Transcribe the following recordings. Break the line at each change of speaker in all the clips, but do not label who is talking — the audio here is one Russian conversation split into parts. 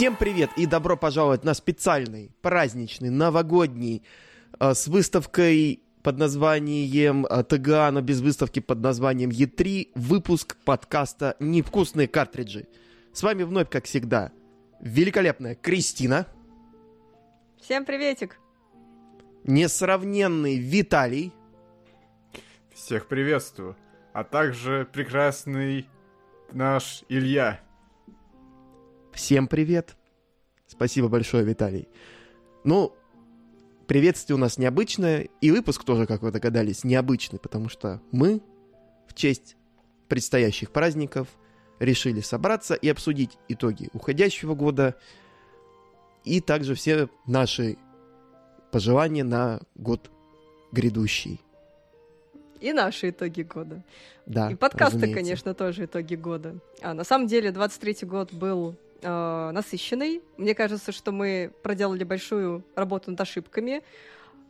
Всем привет и добро пожаловать на специальный, праздничный, новогодний э, с выставкой под названием э, ТГА, но без выставки под названием Е3 выпуск подкаста «Невкусные картриджи». С вами вновь, как всегда, великолепная Кристина.
Всем приветик.
Несравненный Виталий.
Всех приветствую. А также прекрасный наш Илья.
Всем привет. Спасибо большое, Виталий. Ну, приветствие у нас необычное, и выпуск тоже, как вы догадались, необычный, потому что мы в честь предстоящих праздников решили собраться и обсудить итоги уходящего года и также все наши пожелания на год грядущий.
И наши итоги года.
Да,
И подкасты,
разумеется.
конечно, тоже итоги года. А на самом деле 23-й год был э, насыщенный. Мне кажется, что мы проделали большую работу над ошибками.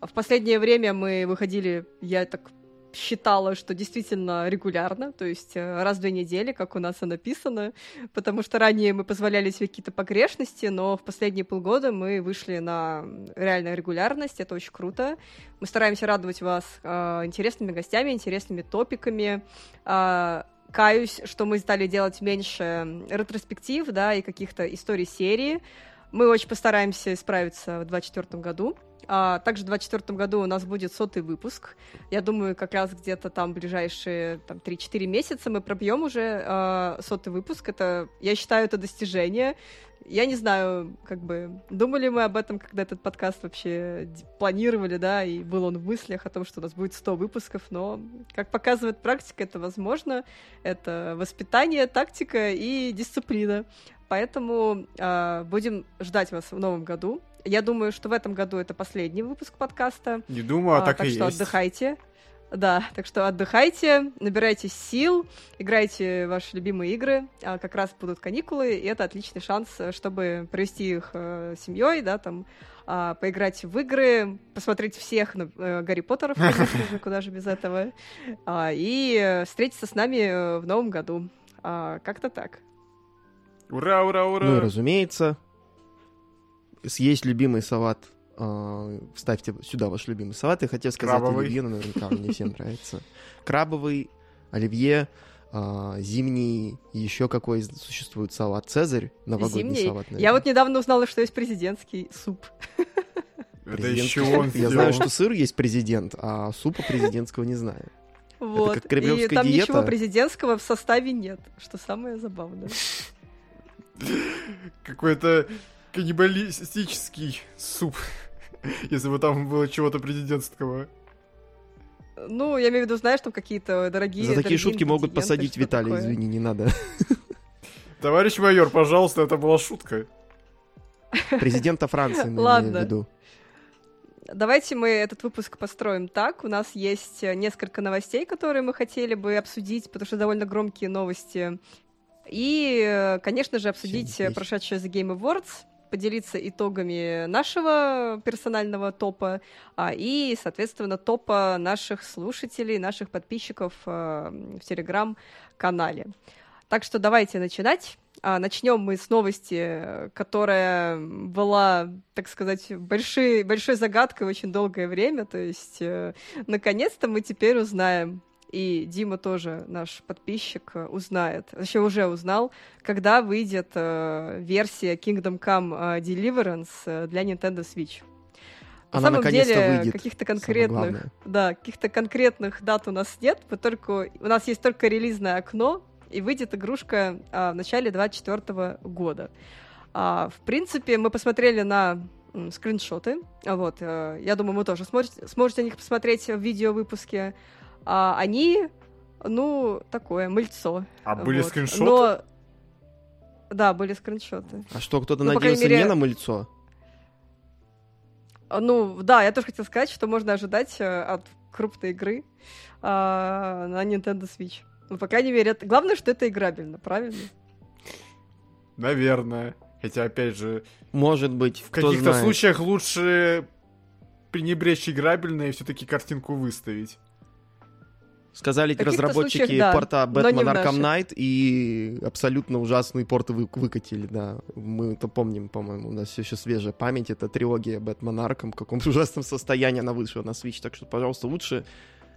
В последнее время мы выходили, я так считала, что действительно регулярно, то есть э, раз в две недели, как у нас и написано, потому что ранее мы позволяли себе какие-то погрешности, но в последние полгода мы вышли на реальную регулярность, это очень круто. Мы стараемся радовать вас э, интересными гостями, интересными топиками. Э, каюсь, что мы стали делать меньше ретроспектив, да, и каких-то историй серии. Мы очень постараемся исправиться в 2024 году. А, также в 2024 году у нас будет сотый выпуск. Я думаю, как раз где-то там ближайшие там, 3-4 месяца мы пробьем уже а, сотый выпуск. Это, я считаю, это достижение. Я не знаю, как бы, думали мы об этом, когда этот подкаст вообще планировали, да, и был он в мыслях о том, что у нас будет 100 выпусков, но, как показывает практика, это возможно. Это воспитание, тактика и дисциплина. Поэтому э, будем ждать вас в новом году. Я думаю, что в этом году это последний выпуск подкаста.
Не думаю, а,
А,
так,
так
и
что
есть.
отдыхайте. Да, так что отдыхайте, набирайтесь сил, играйте в ваши любимые игры. А, Как раз будут каникулы, и это отличный шанс, э, чтобы провести их э, с семьей, да, там, а, поиграть в игры, посмотреть всех на- э, Гарри Поттеров, конечно же, куда же без этого, а, и встретиться с нами э, в новом году. Как-то так.
Ура, ура, ура!
Ну и разумеется, съесть любимый салат. Э, Вставьте сюда ваш любимый салат. Я хотел сказать
Крабовый.
оливье, но наверняка он не всем нравится. Крабовый, оливье, э, зимний, еще какой существует салат. Цезарь, новогодний
Зимний.
салат.
Я вот недавно узнала, что есть президентский суп.
Это еще он.
Я знаю, что сыр есть президент, а супа президентского не знаю.
Вот.
как
И там
диета?
ничего президентского в составе нет, что самое забавное.
Какой-то каннибалистический суп. Если бы там было чего-то президентского.
Ну, я имею в виду, знаешь, там какие-то дорогие...
За такие
дорогие
шутки могут посадить
такое.
извини, не надо.
Товарищ майор, пожалуйста, это была шутка.
Президента Франции,
Ладно.
в виду.
Давайте мы этот выпуск построим так. У нас есть э, несколько новостей, которые мы хотели бы обсудить, потому что довольно громкие новости. И, э, конечно же, обсудить э, прошедшие The Game Awards, поделиться итогами нашего персонального топа а, и, соответственно, топа наших слушателей, наших подписчиков э, в Телеграм-канале. Так что давайте начинать. А, начнем мы с новости, которая была, так сказать, большой, большой загадкой очень долгое время. То есть, э, наконец-то мы теперь узнаем, и Дима тоже, наш подписчик, э, узнает, вообще уже узнал, когда выйдет э, версия Kingdom Come э, Deliverance для Nintendo Switch. На
Она
самом деле,
выйдет.
каких-то конкретных, да, каких-то конкретных дат у нас нет. Мы только, у нас есть только релизное окно, и выйдет игрушка а, в начале 2024 года. А, в принципе, мы посмотрели на м, скриншоты. А Вот, э, я думаю, вы тоже сможете, сможете на них посмотреть в видеовыпуске. А, они, ну, такое, мыльцо.
А были
Вот.
скриншоты?
Но... Да, были скриншоты.
А что, кто-то
Ну,
надеялся
мере-
не на мыльцо?
Ну, да, я тоже хотела сказать, что можно ожидать э, от крупной игры а, на Nintendo Switch. Ну, по крайней мере, это... главное, что это играбельно, правильно?
Наверное. Хотя, опять же,
Может быть,
в каких-то случаях лучше пренебречь играбельно и все-таки картинку выставить.
Сказали разработчики
случаях, да,
порта Batman Arkham. Knight и абсолютно ужасные порты вы- выкатили, да. Мы это помним, по-моему, у нас еще свежая память. Это трилогия Batman Arkham, в каком ужасном состоянии она вышла на Switch. Так что, пожалуйста, лучше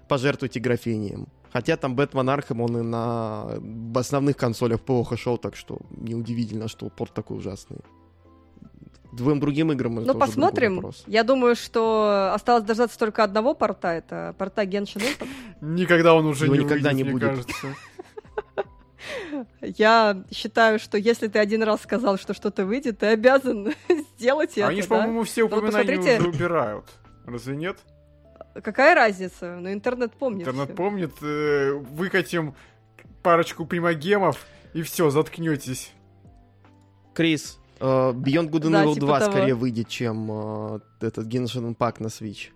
пожертвуйте графонием. Хотя там Бэтмен Архам, он и на основных консолях плохо шел, так что неудивительно, что порт такой ужасный. Двум другим играм
Ну, посмотрим. Я думаю, что осталось дождаться только одного порта. Это порта Genshin Impact.
Никогда он уже
Его
не
никогда
выйдет,
не будет.
кажется.
Я считаю, что если ты один раз сказал, что что-то выйдет, ты обязан сделать это.
Они же, по-моему, все
вот
упоминания убирают. Разве нет?
Какая разница? Ну, интернет помнит.
Интернет помнит, э, выкатим парочку примагемов, и все, заткнетесь.
Крис, Beyond Good and
Да,
Evil
типа
2
того.
скорее выйдет, чем э, этот Genshin Impact на Switch.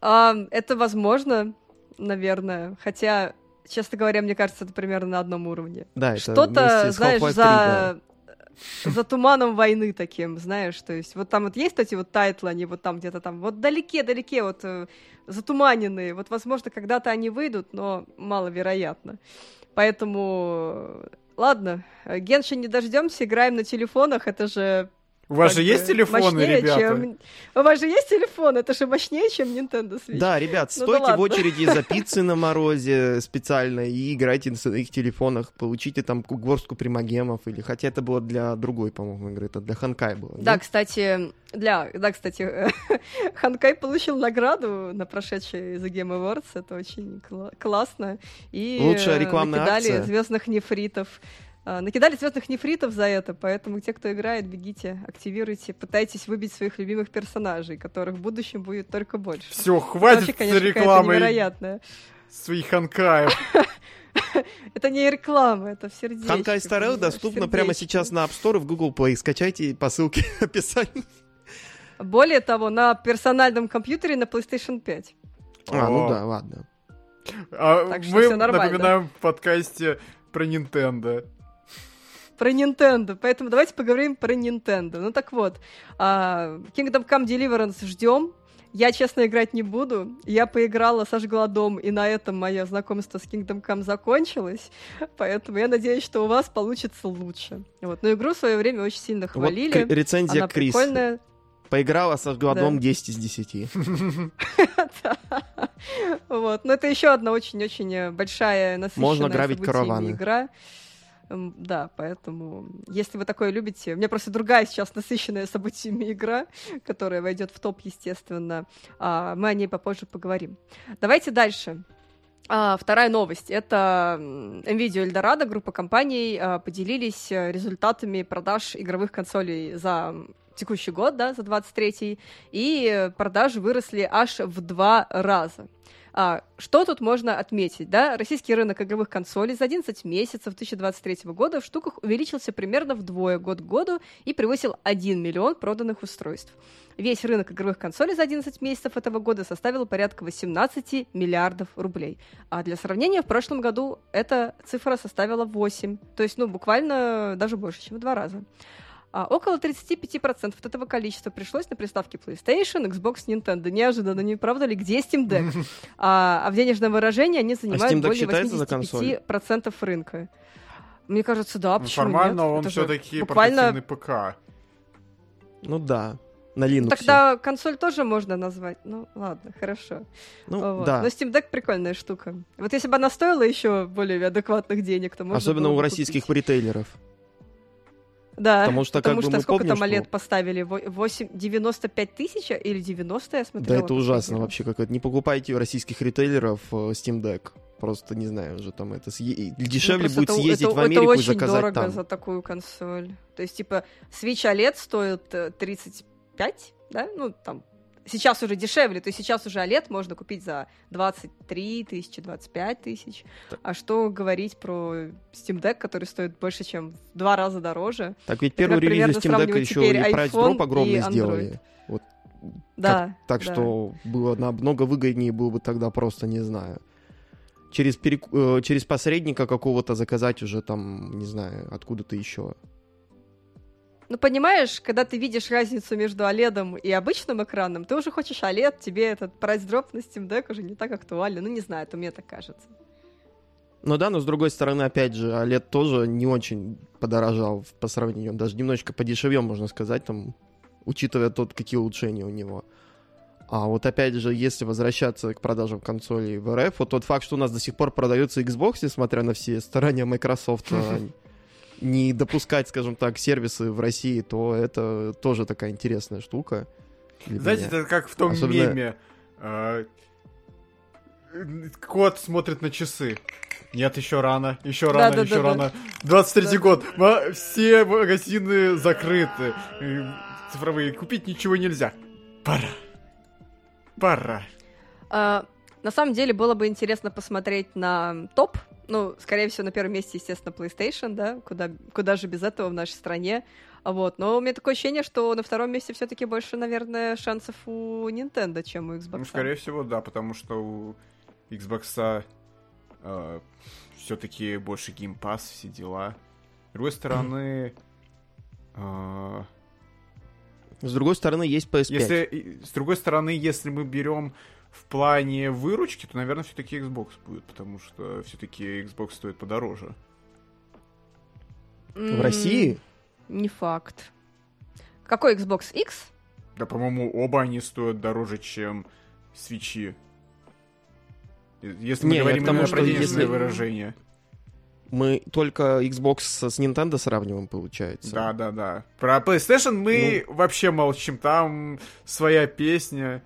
А, это возможно, наверное. Хотя, честно говоря, мне кажется, это примерно на одном уровне.
Да, это
Что-то, знаешь,
3, да.
за... за туманом войны таким, знаешь, то есть вот там вот есть эти вот тайтлы, они вот там где-то там, вот далеке-далеке, вот э, затуманенные, вот, возможно, когда-то они выйдут, но маловероятно. Поэтому, э, ладно, э, Genshin не дождемся, играем на телефонах, это же
У вас же есть телефоны,
мощнее,
ребята?
чем- У вас же есть телефон, это же мощнее, чем Nintendo Switch.
Да, ребят,
Ну да
стойте в
ладно.
очереди за пиццей на морозе специально и играйте на своих телефонах, получите там ку- горстку примогемов, или хотя это было для другой, по-моему, игры, это для Honkai было.
Да,
нет?
кстати, для, да, кстати, Ханкай получил награду на прошедшей The Game Awards, это очень кла- классно. И
Лучшая рекламная
накидали
акция.
звездных нефритов. А, Накидали звездных нефритов за это, поэтому те, кто играет, бегите, активируйте, пытайтесь выбить своих любимых персонажей, которых в будущем будет только больше.
Все,
Это
хватит
вообще, конечно,
рекламы
невероятная.
своих ханкаев.
Это не реклама, это в сердечке.
Ханкай Старел доступно прямо
сердечко.
сейчас на App Store и в Google Play. Скачайте по ссылке в описании.
Более того, на персональном компьютере на PlayStation 5.
А, ну да, ладно.
А
Так что
мы напоминаем в подкасте про Nintendo.
Про Nintendo, поэтому давайте поговорим про Nintendo. Ну так вот, а, Kingdom Come Deliverance ждем. Я, честно, играть не буду. Я поиграла, сожгла дом, и на этом мое знакомство с Kingdom Come закончилось. Поэтому я надеюсь, что у вас получится лучше. Вот. Но игру в свое время очень сильно
Вот
хвалили.
кри- рецензия
Она
Крис.
прикольная.
Поиграла со
Да.
дом 10 из 10.
Вот. Но это еще одна очень-очень э, большая, насыщенная
Можно грабить караваны.
игра. Да, поэтому, если вы такое любите... У меня просто другая сейчас насыщенная событиями игра, которая войдет в топ, естественно. А, Мы о ней попозже поговорим. Давайте дальше. А, вторая новость. Это NVIDIA Eldorado, группа компаний, а, поделились э, результатами продаж игровых консолей за текущий год, да, за 23-й, и э, продажи выросли аж в два раза. А, что тут можно отметить? Да? Российский рынок игровых консолей за 11 месяцев 2023 года в штуках увеличился примерно вдвое год к году и превысил 1 миллион проданных устройств. Весь рынок игровых консолей за 11 месяцев этого года составил порядка 18 миллиардов рублей. А для сравнения, в прошлом году эта цифра составила 8. То есть, ну, буквально даже больше, чем в два раза. А около 35% от этого количества пришлось на приставки PlayStation, Xbox, Nintendo. Неожиданно, не правда ли? Где Steam Deck? А, а в денежном выражении они занимают
Deck
более
считается за консоль?
85% рынка. Мне кажется, да,
Ну,
почему
Формально
нет?
он
Это
все-таки
буквально...
ПК.
Ну да, на Linux.
Тогда консоль тоже можно назвать. Ну, ладно, хорошо.
Ну,
Вот.
да.
Но Steam Deck прикольная штука. Вот если бы она стоила еще более адекватных денег, то можно
Особенно
было
у российских
купить.
ритейлеров.
Да,
Потому что, как бы,
что
мы
сколько
помним,
там
что-
OLED поставили? Во- 8, 95 тысяч или 90, я
Да,
смотрела?
это ужасно
раз.
вообще. Как не покупайте у российских ритейлеров э, Steam Deck. Просто, не знаю, уже там это... съе-
Ну,
Дешевле
просто
будет
это-
съездить
это-
в Америку
это
и
очень
заказать
дорого
там.
за такую консоль. То есть, типа, Switch OLED стоит э, 35, да? Ну, там, сейчас уже дешевле. То есть сейчас уже OLED можно купить за 23 тысячи, 25 тысяч. А что говорить про Steam Deck, который стоит больше, чем в два раза дороже?
Так ведь
как
релизу
примерно
Steam Deck еще и прайс дроп огромный сделали. Вот,
Да.
так
да.
что было намного выгоднее было бы тогда просто, не знаю. Через, перек- э, через посредника какого-то заказать уже там, не знаю, откуда-то еще.
Ну, понимаешь, когда ты видишь разницу между OLED и обычным экраном, ты уже хочешь OLED, тебе этот прайс-дроп на Steam Deck уже не так актуален. Ну, не знаю, это мне так кажется.
Ну да, но с другой стороны, опять же, OLED тоже не очень подорожал по сравнению. Даже немножечко подешевел, можно сказать, там, учитывая тот, какие улучшения у него. А вот опять же, если возвращаться к продажам консолей в РФ, вот тот факт, что у нас до сих пор продаются Xbox, несмотря на все старания Microsoft а, не допускать, скажем так, сервисы в России, то это тоже такая интересная штука.
Знаете,
меня.
это как в том
Особенно-
меме. а, Кот смотрит на часы. Нет, еще рано, еще рано,
Да-да-да-да.
еще рано. 23
Да.
год. Все магазины закрыты. Цифровые. Купить ничего нельзя. Пора. Пора.
А, на самом деле было бы интересно посмотреть на топ. Ну, скорее всего, на первом месте, естественно, PlayStation, да, куда, куда же без этого в нашей стране. Вот. Но у меня такое ощущение, что на втором месте все-таки больше, наверное, шансов у Nintendo, чем у Xbox.
Ну, скорее всего, да, потому что у Xbox все-таки больше Game Pass, все дела. С другой стороны, а,
С другой стороны, есть PS5.
если с другой стороны, если мы берем в плане выручки, то, наверное, все-таки Xbox будет, потому что все-таки Xbox стоит подороже.
В России?
Не факт. Какой Xbox X?
Да, по-моему, оба они стоят дороже, чем свечи. Если мы
Не,
говорим
к тому,
именно
что
про денежное
если-
выражение.
Мы только Xbox с с Nintendo сравниваем, получается.
Да, да, да. Про PlayStation мы
Ну.
вообще молчим. Там своя песня.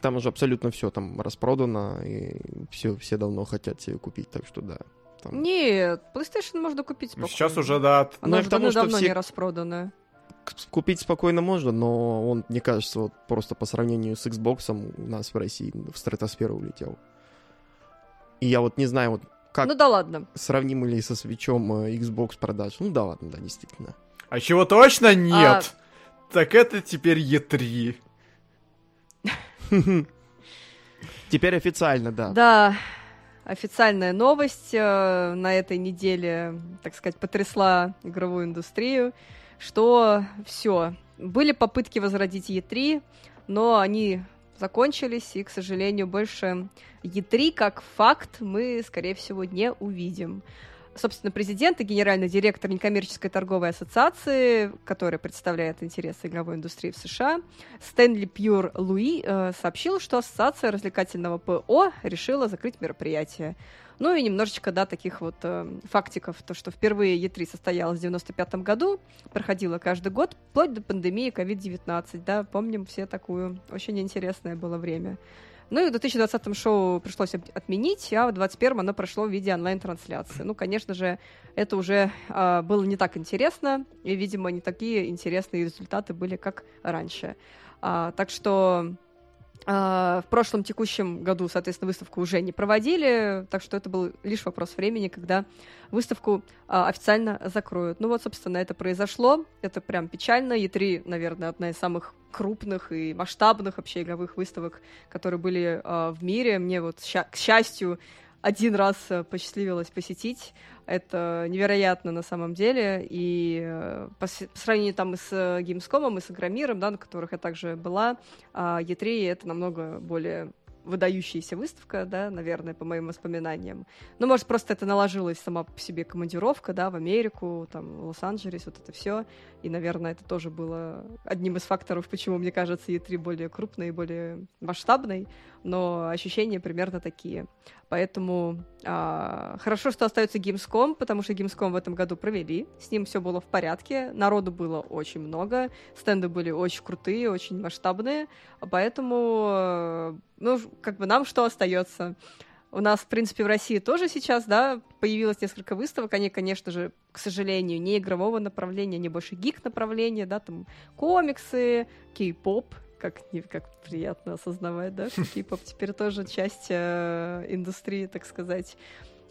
Там уже абсолютно все там распродано, и все, все давно хотят себе купить, так что да. Там-
Нет, PlayStation можно купить
Ну,
спокойно.
Сейчас уже, да, от-
Она
Ну, к тому, что
давно
все-
не распродана.
Купить спокойно можно, но он, мне кажется, вот просто по сравнению с Xbox у нас в России в стратосферу улетел. И я вот не знаю, вот как
Ну да ладно.
сравним ли со свечом э, Xbox продаж. Ну да, ладно, да, действительно.
А чего точно нет, так это теперь E3.
Теперь официально, да.
Да, официальная новость э, на этой неделе, так сказать, потрясла игровую индустрию, что все, были попытки возродить E3, но они закончились, и, к сожалению, больше E3 как факт мы, скорее всего, не увидим. Собственно, президент и генеральный директор некоммерческой торговой ассоциации, которая представляет интересы игровой индустрии в США, Стэнли Пьюр Луи э, сообщил, что Ассоциация развлекательного ПО решила закрыть мероприятие. Ну и немножечко, да, таких вот э, фактиков, то, что впервые E3 состоялась в 95 году, проходила каждый год, вплоть до пандемии COVID-19, да, помним все такую, очень интересное было время. Ну и в 2020 шоу пришлось отменить, а в 2021 оно прошло в виде онлайн-трансляции. Ну, конечно же, это уже а, было не так интересно, и, видимо, не такие интересные результаты были, как раньше. А, так что в прошлом текущем году, соответственно, выставку уже не проводили, так что это был лишь вопрос времени, когда выставку а, официально закроют. Ну вот, собственно, это произошло. Это прям печально. E3, наверное, одна из самых крупных и масштабных вообще игровых выставок, которые были а, в мире. Мне вот, к счастью, один раз э, посчастливилось посетить. Это невероятно на самом деле. И э, по, по сравнению там и с э, Gamescom, и с Игромиром, да, на которых я также была, а E3 это намного более выдающаяся выставка, да, наверное, по моим воспоминаниям. Ну, может, просто это наложилась сама по себе командировка, да, в Америку, там, в Лос-Анджелес, вот это все. И, наверное, это тоже было одним из факторов, почему, мне кажется, E3 более крупной и более масштабной. Но ощущения примерно такие. Поэтому а, хорошо, что остается Gamescom, потому что Gamescom в этом году провели. С ним все было в порядке. Народу было очень много. Стенды были очень крутые, очень масштабные. Поэтому, ну, как бы нам что остается? У нас, в принципе, в России тоже сейчас, да, появилось несколько выставок. Они, конечно же, к сожалению, не игрового направления, не больше гик направления, да, там комиксы, кей-поп, как, как приятно осознавать, да, кей-поп теперь тоже часть э, индустрии, так сказать.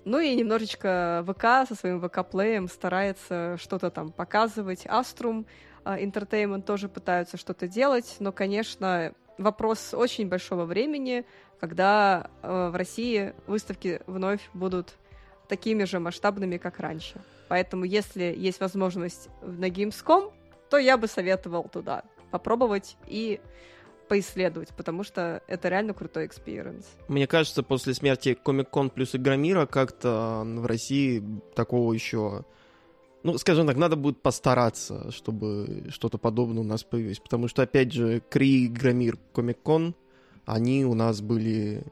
Ну и немножечко ВК со своим ВК-плеем старается что-то там показывать. Аструм Entertainment тоже пытаются что-то делать, но, конечно, вопрос очень большого времени, когда э, в России выставки вновь будут такими же масштабными, как раньше. Поэтому, если есть возможность на Gamescom, то я бы советовал туда попробовать и поисследовать, потому что это реально крутой experience.
Мне кажется, после смерти Комик-кон плюс Игромира как-то в России такого еще... Ну, скажем так, надо будет постараться, чтобы что-то подобное у нас появилось. Потому что, опять же, Кри, Игромир, Комик-кон, они у нас были...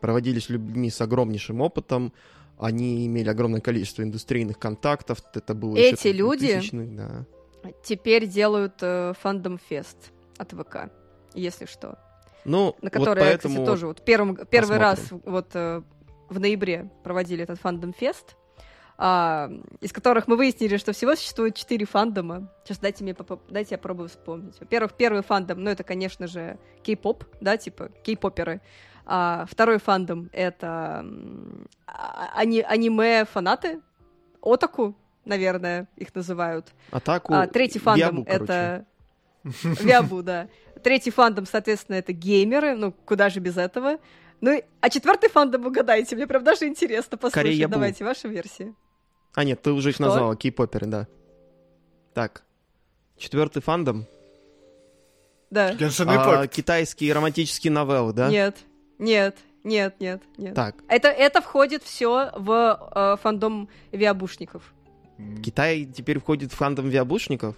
проводились людьми с огромнейшим опытом, они имели огромное количество индустрийных контактов, это было
Эти
еще
люди
2000-х, да.
Теперь делают э, фандом фест от ВК, если что.
Ну,
На
вот
который,
поэтому...
кстати, тоже вот первым, первый раз
посмотрим.
вот э, в ноябре проводили этот фандом фест, а, из которых мы выяснили, что всего существует четыре фандома. Сейчас дайте мне дайте я попробую вспомнить. Во-первых, первый фандом, ну это, конечно же, кей-поп, да, типа кей-поперы. А, второй фандом это ани- аниме-фанаты, отаку, наверное, их называют.
Атаку...
А, третий фандом
Виабу, короче.
это Виабу, да. Третий фандом, соответственно, это геймеры. Ну, куда же без этого? Ну, и- а четвертый фандом угадайте. Мне прям даже интересно послушать.
Скорее Ябу.
Давайте ваши версии.
А, нет, ты уже их
Что?
назвала, кей-поперы, да. Так. Четвертый фандом.
Да.
А, китайские романтические новеллы, да?
Нет, нет, нет, нет, нет.
Так,
Это, это входит все в э, фандом виабушников.
Китай теперь входит в фандом виабушников?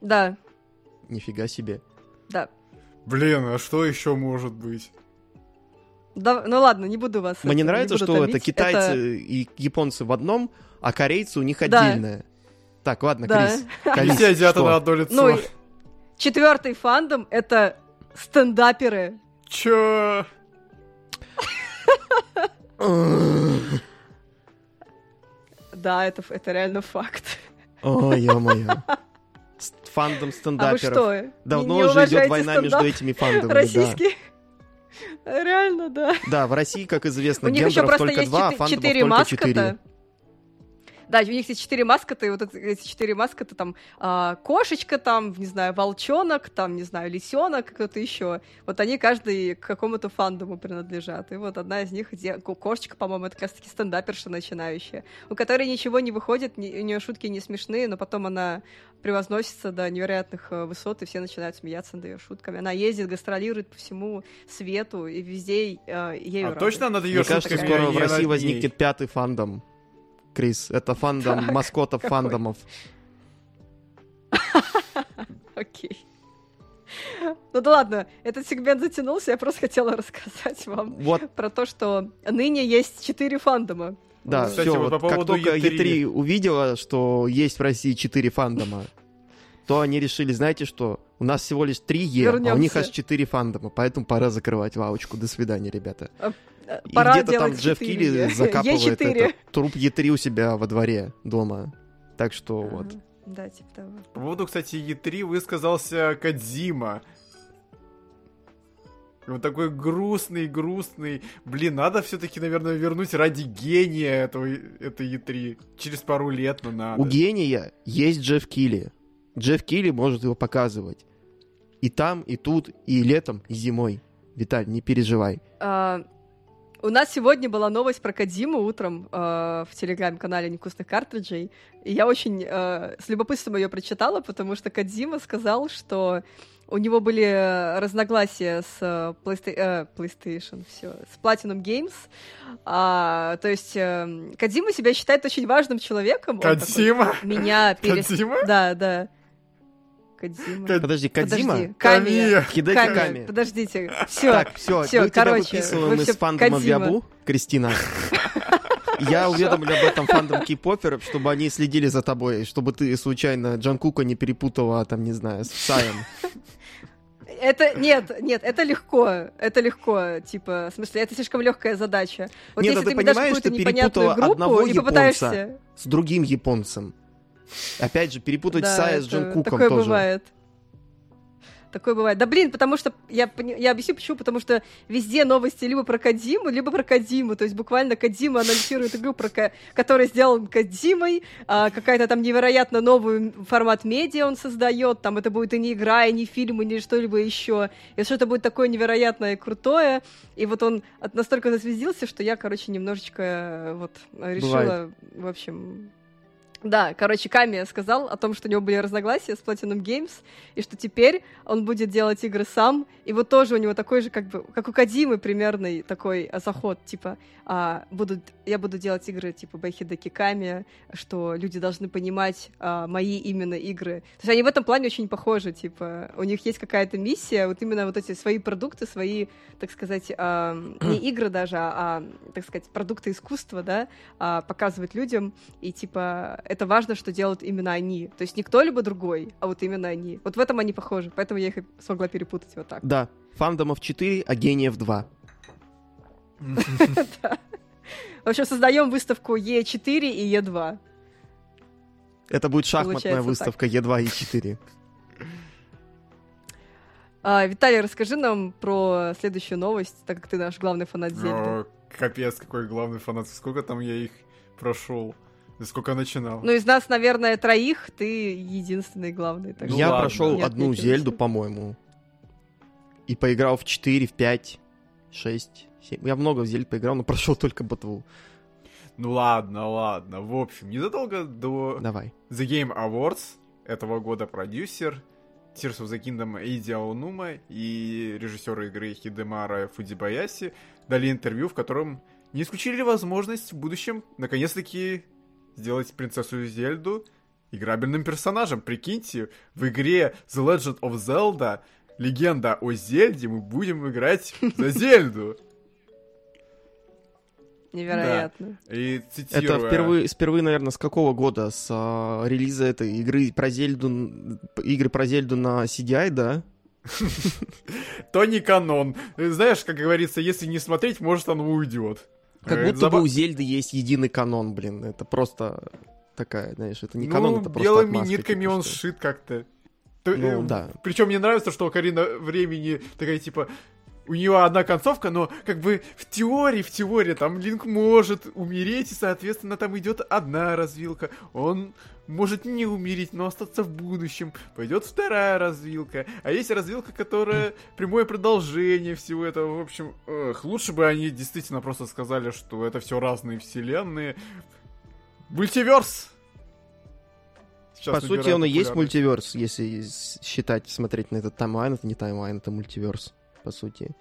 Да,
Нифига себе.
да.
Блин, а что еще может быть?
Да, ну ладно, не буду вас.
Мне
это,
нравится, что это
томить.
китайцы
Это-
и японцы в одном, а корейцы у них
Да.
отдельное. Так, ладно,
Да.
Крис. Крис,
все азиаты
что?
на одно лицо.
Ну, четвертый фандом это стендаперы.
Чё?
Да, это, это реально факт.
Ой, ё-моё. Фандом
А вы
стендаперов.
что?
Давно
не
уже идет война между этими фандомами, да.
Российский? Реально, да.
Да, в России, как известно, гендеров только два, а
четыре
только четыре.
Да, у них есть четыре маскота, и вот эти четыре маскота там а, кошечка, там, не знаю, волчонок, там, не знаю, лисенок, кто-то еще. Вот они каждый к какому-то фандому принадлежат. И вот одна из них, где- ко- кошечка, по-моему, это как раз таки стендаперша начинающая, у которой ничего не выходит, ни- у нее шутки не смешные, но потом она превозносится до невероятных э, высот, и все начинают смеяться над ее шутками. Она ездит, гастролирует по всему свету, и везде э, ею
А
рады.
точно надо ее
Мне кажется, скоро в
над
России возникнет пятый фандом. Крис, это фандом
Так,
маскотов
какой?
фандомов.
Окей. Ну да ладно, этот сегмент затянулся, я просто хотела рассказать вам
Вот,
про то, что ныне есть четыре фандома.
да,
Кстати,
все,
вот по
как только
E3.
E3 увидела, что есть в России четыре фандома, то они решили, знаете что, у нас всего лишь три Е, а у них аж четыре фандома, поэтому пора закрывать лавочку. До свидания, ребята.
Э,
И
Пора
где-то там Джефф Килли закапывает
Е4.
этот труп Е3 у себя во дворе дома. Так что вот.
Да, типа того.
По поводу, кстати, E3 высказался Кадзима. Вот такой грустный, грустный. Блин, надо все-таки, наверное, вернуть ради гения этого, этой E3. Через пару лет, но надо.
У гения есть Джефф Килли. Джефф Килли может его показывать. И там, и тут, и летом, и зимой. Виталь, не переживай.
А, У нас сегодня была новость про Кадзиму утром э, в телеграм-канале Невкусных картриджей. И я очень э, с любопытством ее прочитала, потому что Кадзима сказал, что у него были разногласия с э, э, PlayStation, все, с Platinum Games. А, то есть э, Кадзима себя считает очень важным человеком.
Кадзима?
Меня перес... Да, да. Кадзима.
Кад-
Подожди, Кадзима?
Камия.
Хидеки Ками.
Подождите, все.
Так, все, тебя
короче,
выписываем
вы
из фандома
Кодзима.
Виабу, Кристина. Я уведомлю об этом фандом кей-поперов, чтобы они следили за тобой, чтобы ты случайно Джан Кука не перепутала, там, не знаю, с Саем.
Это нет, нет, это легко, это легко, типа, в смысле, это слишком легкая задача. Вот
Нет,
если
ну ты
ты дашь
понимаешь, ты
непонятную
перепутала
группу
одного
и попытаешься.
японца с другим японцем. Опять же, перепутать
Да,
Сая с
это-
Джан Куком
такое
тоже.
бывает. Такое бывает. Да блин, потому что я, я объясню почему, потому что везде новости либо про Кадзиму, либо про Кадзиму. То есть буквально Кадзима анонсирует игру, про ка- которая сделана Кадзимой, а, какая-то там невероятно новый формат медиа он создает. Там это будет и не игра, и не фильм, и не что-либо еще. И что-то будет такое невероятное и крутое. И вот он настолько засвязился, что я, короче, немножечко э, вот решила, в общем, Да, короче, Ками сказал о том, что у него были разногласия с Platinum Games, и что теперь он будет делать игры сам, и вот тоже у него такой же, как бы, как у Кадимы примерный такой а, заход, типа, а, будут, я буду делать игры, типа, Байхидаки Ками, что люди должны понимать а, мои именно игры. То есть они в этом плане очень похожи, типа, у них есть какая-то миссия, вот именно вот эти свои продукты, свои, так сказать, а, не игры даже, а, а, так сказать, продукты искусства, да, а, показывать людям, и, типа, это важно, что делают именно они. То есть не кто-либо другой, а вот именно они. Вот в этом они похожи, поэтому я их смогла перепутать вот так.
Да, фандомов 4, а гениев 2.
Да. В общем, создаем выставку Е4 и Е2.
Это будет шахматная выставка Е2 и 4.
А, Виталий, расскажи нам про следующую новость, так как ты наш главный фанат Зельды.
О, капец, какой главный фанат. Сколько там я их прошел? Сколько начинал?
Ну, из нас, наверное, троих, ты единственный главный. так
Ну
Я
ладно.
прошел одну
отметился.
Зельду, по-моему. И поиграл в 4, в 5, 6, 7. Я много в Зельд поиграл, но прошел только ботву.
Ну ладно, ладно. В общем, незадолго до
Давай.
The Game Awards этого года продюсер Tears of the Kingdom Эйди Аонума и режиссер игры Хидемара Фудибаяси дали интервью, в котором не исключили возможность в будущем наконец-таки сделать принцессу Зельду играбельным персонажем. Прикиньте, в игре The Legend of Zelda Легенда о Зельде мы будем играть за Зельду.
Невероятно.
И цитируя...
Это впервые, впервые, наверное, с какого года? С а, релиза этой игры про Зельду, игры про Зельду на CDI, да?
То не канон. Знаешь, как говорится, если не смотреть, может оно уйдет.
Как
Э,
будто
заба-
бы у Зельды есть единый канон, блин. Это просто такая, знаешь, это не
ну,
канон, это просто
белыми
отмазка,
нитками он
что-
сшит как-то. То-
Ну,
э,
да.
Причем мне нравится, что Карина времени такая типа. У нее одна концовка, но как бы в теории, в теории, там Линк может умереть, и, соответственно, там идет одна развилка. Он может не умереть, но остаться в будущем. Пойдет вторая развилка. А есть развилка, которая прямое продолжение всего этого. В общем, эх, лучше бы они действительно просто сказали, что это все разные вселенные. Мультиверс! Сейчас
По сути, он и есть мультиверс, если считать, смотреть на этот таймлайн. Это не таймлайн, это мультиверс, по сути.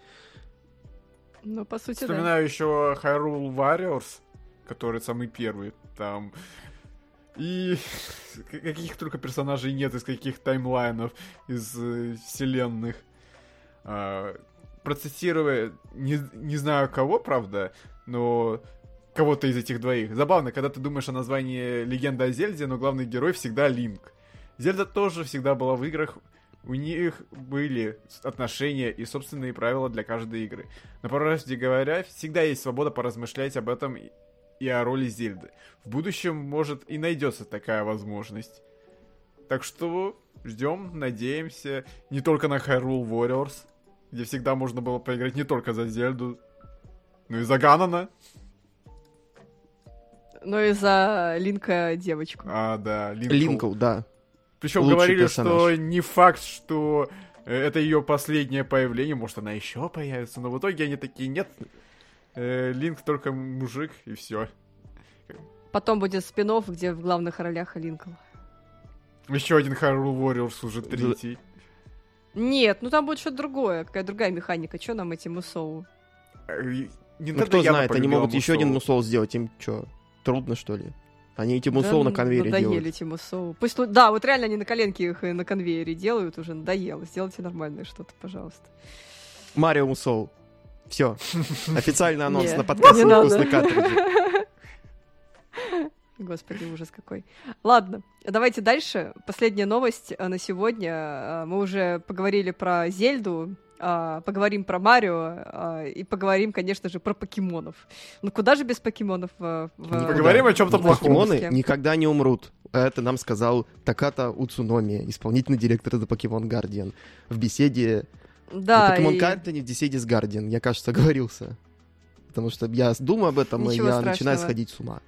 Ну, по сути, да.
Вспоминаю еще Hyrule Warriors, который самый первый. Там и каких только персонажей нет, из каких таймлайнов, из э, вселенных. А, процитируя, не, не знаю кого, правда, но кого-то из этих двоих. Забавно, когда ты думаешь о названии Легенда о Зельде, но главный герой всегда Линк. Зельда тоже всегда была в играх, у них были отношения и собственные правила для каждой игры. Но по правде говоря, всегда есть свобода поразмышлять об этом и- о роли Зельды. В будущем, может, и найдется такая возможность. Так что ждем, надеемся. Не только на Hyrule Warriors, где всегда можно было поиграть не только за Зельду, но и за Ганана.
Ну и за Линка девочку.
А, да, Линкл.
Линкл, да.
Причем
Лучший
говорили,
персонаж.
что не факт, что э, это ее последнее появление, может она еще появится, но в итоге они такие, нет, э, Линк только мужик и все.
Потом будет спин где в главных ролях Линкл.
Еще один Hyrule Warriors уже третий.
Нет, ну там будет что-то другое, какая другая механика. Что нам эти Мусоу?
Э, и
Ну, кто знает, они могут еще один мусол сделать. Им что, трудно, что ли? Они эти
Да,
мусол на конвейере
надоели
делают.
эти Мусоу. Пусть, да, вот реально они на коленке их и на конвейере делают уже, надоело. Сделайте нормальное что-то, пожалуйста.
Марио Мусол. Все. Официальный анонс на подкасте. «Вкусный картридж».
Господи, ужас какой. Ладно, давайте дальше. Последняя новость э, на сегодня. Э, Мы уже поговорили про Зельду, поговорим про Марио а, и поговорим, конечно же, про покемонов. Ну куда же без покемонов? э, в-.
Поговорим о чем-то плохом.
Покемоны никогда не умрут. Это нам сказал Таката Уцуноми, исполнительный директор The Pokemon Guardian, в беседе
Да,
Pokemon
и-
Guardian в беседе с Guardian. Я, кажется, оговорился. Потому что я думаю об этом,
Ничего
и я начинаю
страшного.
сходить с ума.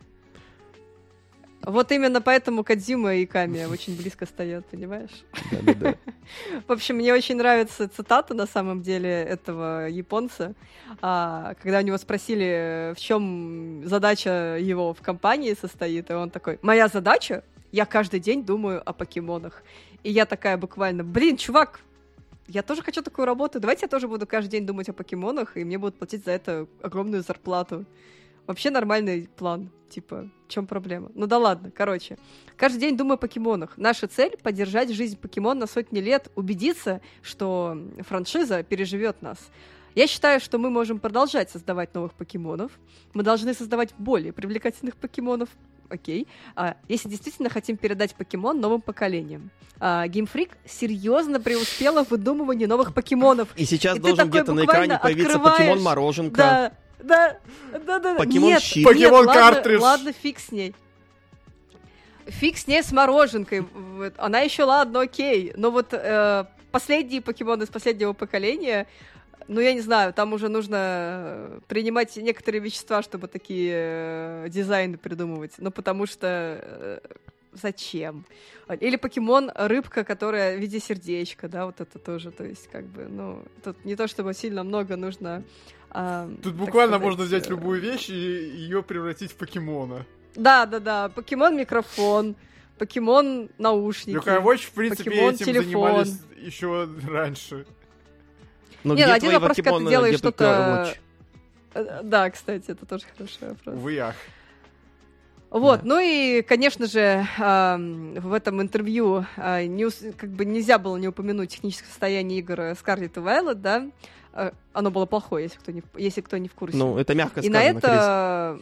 Вот именно поэтому Кадзима и Ками очень близко стоят, понимаешь?
Да-да-да.
В общем, мне очень нравится цитата на самом деле этого японца, а, когда у него спросили, в чем задача его в компании состоит, и он такой: "Моя задача, я каждый день думаю о покемонах". И я такая буквально: "Блин, чувак, я тоже хочу такую работу. Давайте я тоже буду каждый день думать о покемонах, и мне будут платить за это огромную зарплату. Вообще нормальный план. Типа, в чем проблема? Ну да ладно, короче. Каждый день думаю о покемонах. Наша цель — поддержать жизнь покемон на сотни лет, убедиться, что франшиза переживет нас. Я считаю, что мы можем продолжать создавать новых покемонов. Мы должны создавать более привлекательных покемонов. Окей. А, если действительно хотим передать покемон новым поколениям. А, Game Freak серьезно преуспела в выдумывании новых покемонов.
И сейчас
И
должен где-то на экране появиться
открываешь,
покемон Мороженка.
Да, да, да, да.
Покемон
нет,
щит.
Покемон
ладно,
картридж.
Ладно, фиг с ней. Фиг с ней с мороженкой. Она еще ладно, окей. Но вот э, последние покемоны из последнего поколения, ну, я не знаю, там уже нужно э, принимать некоторые вещества, чтобы такие э, дизайны придумывать. Ну, потому что э, зачем? Или покемон рыбка, которая в виде сердечка, да, вот это тоже, то есть, как бы, ну, тут не то чтобы сильно много нужно. А,
Тут буквально
сказать,
можно взять
э,
любую вещь и ее превратить в покемона.
Да, да, да. Покемон микрофон, покемон наушники.
Юкай Watch, в принципе,
Покемон
этим
телефон.
занимались еще раньше.
Ну
Не,
где
ну, один
твои
вопрос, когда ты делаешь что-то-
Watch?
Э, Да, кстати, это тоже хороший вопрос.
Увы, ах.
Вот,
Да.
ну и, конечно же, ам, в этом интервью а, не как бы нельзя было не упомянуть техническое состояние игр Scarlet и Violet, да? Э, Оно было плохое, если кто не, если кто не в курсе.
Ну, это мягко
И на
сказано, Крис.
это...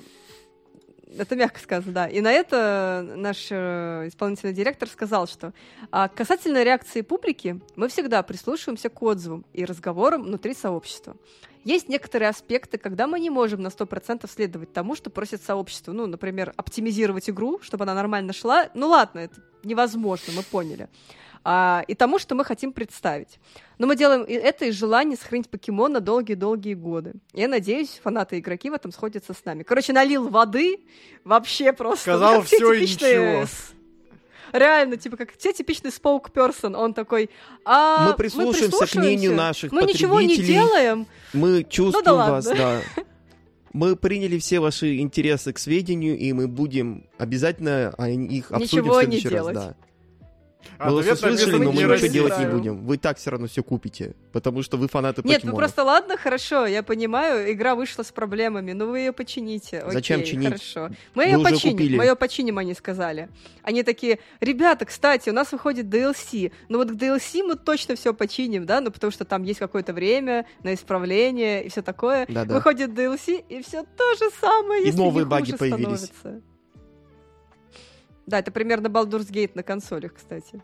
Это мягко сказано, да. И на это наш э, исполнительный директор сказал, что а, касательно реакции публики, мы всегда прислушиваемся к отзывам и разговорам внутри сообщества. Есть некоторые аспекты, когда мы не можем на 100% следовать тому, что просит сообщество. Ну, например, оптимизировать игру, чтобы она нормально шла. Ну ладно, это невозможно, мы поняли. А, и тому, что мы хотим представить. Но мы делаем это из желания сохранить покемон на долгие-долгие годы. Я надеюсь, фанаты и игроки в этом сходятся с нами. Короче, налил воды вообще просто.
Сказал
ну,
всё и ничего.
Реально, типа, как те типичный споук-персон. Он такой, а
Мы прислушаемся к мнению наших
Мы ничего не делаем.
Мы чувствуем
Ну да
вас, да. Мы приняли все ваши интересы к сведению, и мы будем обязательно о них обсудим
Ничего
в
не
следующий раз.
делать.
Да. Мы вас
Ответ
услышали, но мы ничего делать не будем. Вы так все равно все купите, потому что вы фанаты
Нет, ну
покемонов.
просто ладно, хорошо, я понимаю, игра вышла с проблемами, но вы ее почините. Окей,
Зачем чинить?
Хорошо. Мы
Вы
ее починим,
купили.
мы ее починим, они сказали. Они такие, ребята, кстати, у нас выходит DLC, но вот к DLC мы точно все починим, да, ну потому что там есть какое-то время на исправление и все такое.
Да-да.
Выходит DLC, и все то же самое,
И
если
новые
не
баги появились.
становится. Да, это примерно Baldur's Gate на консолях, кстати.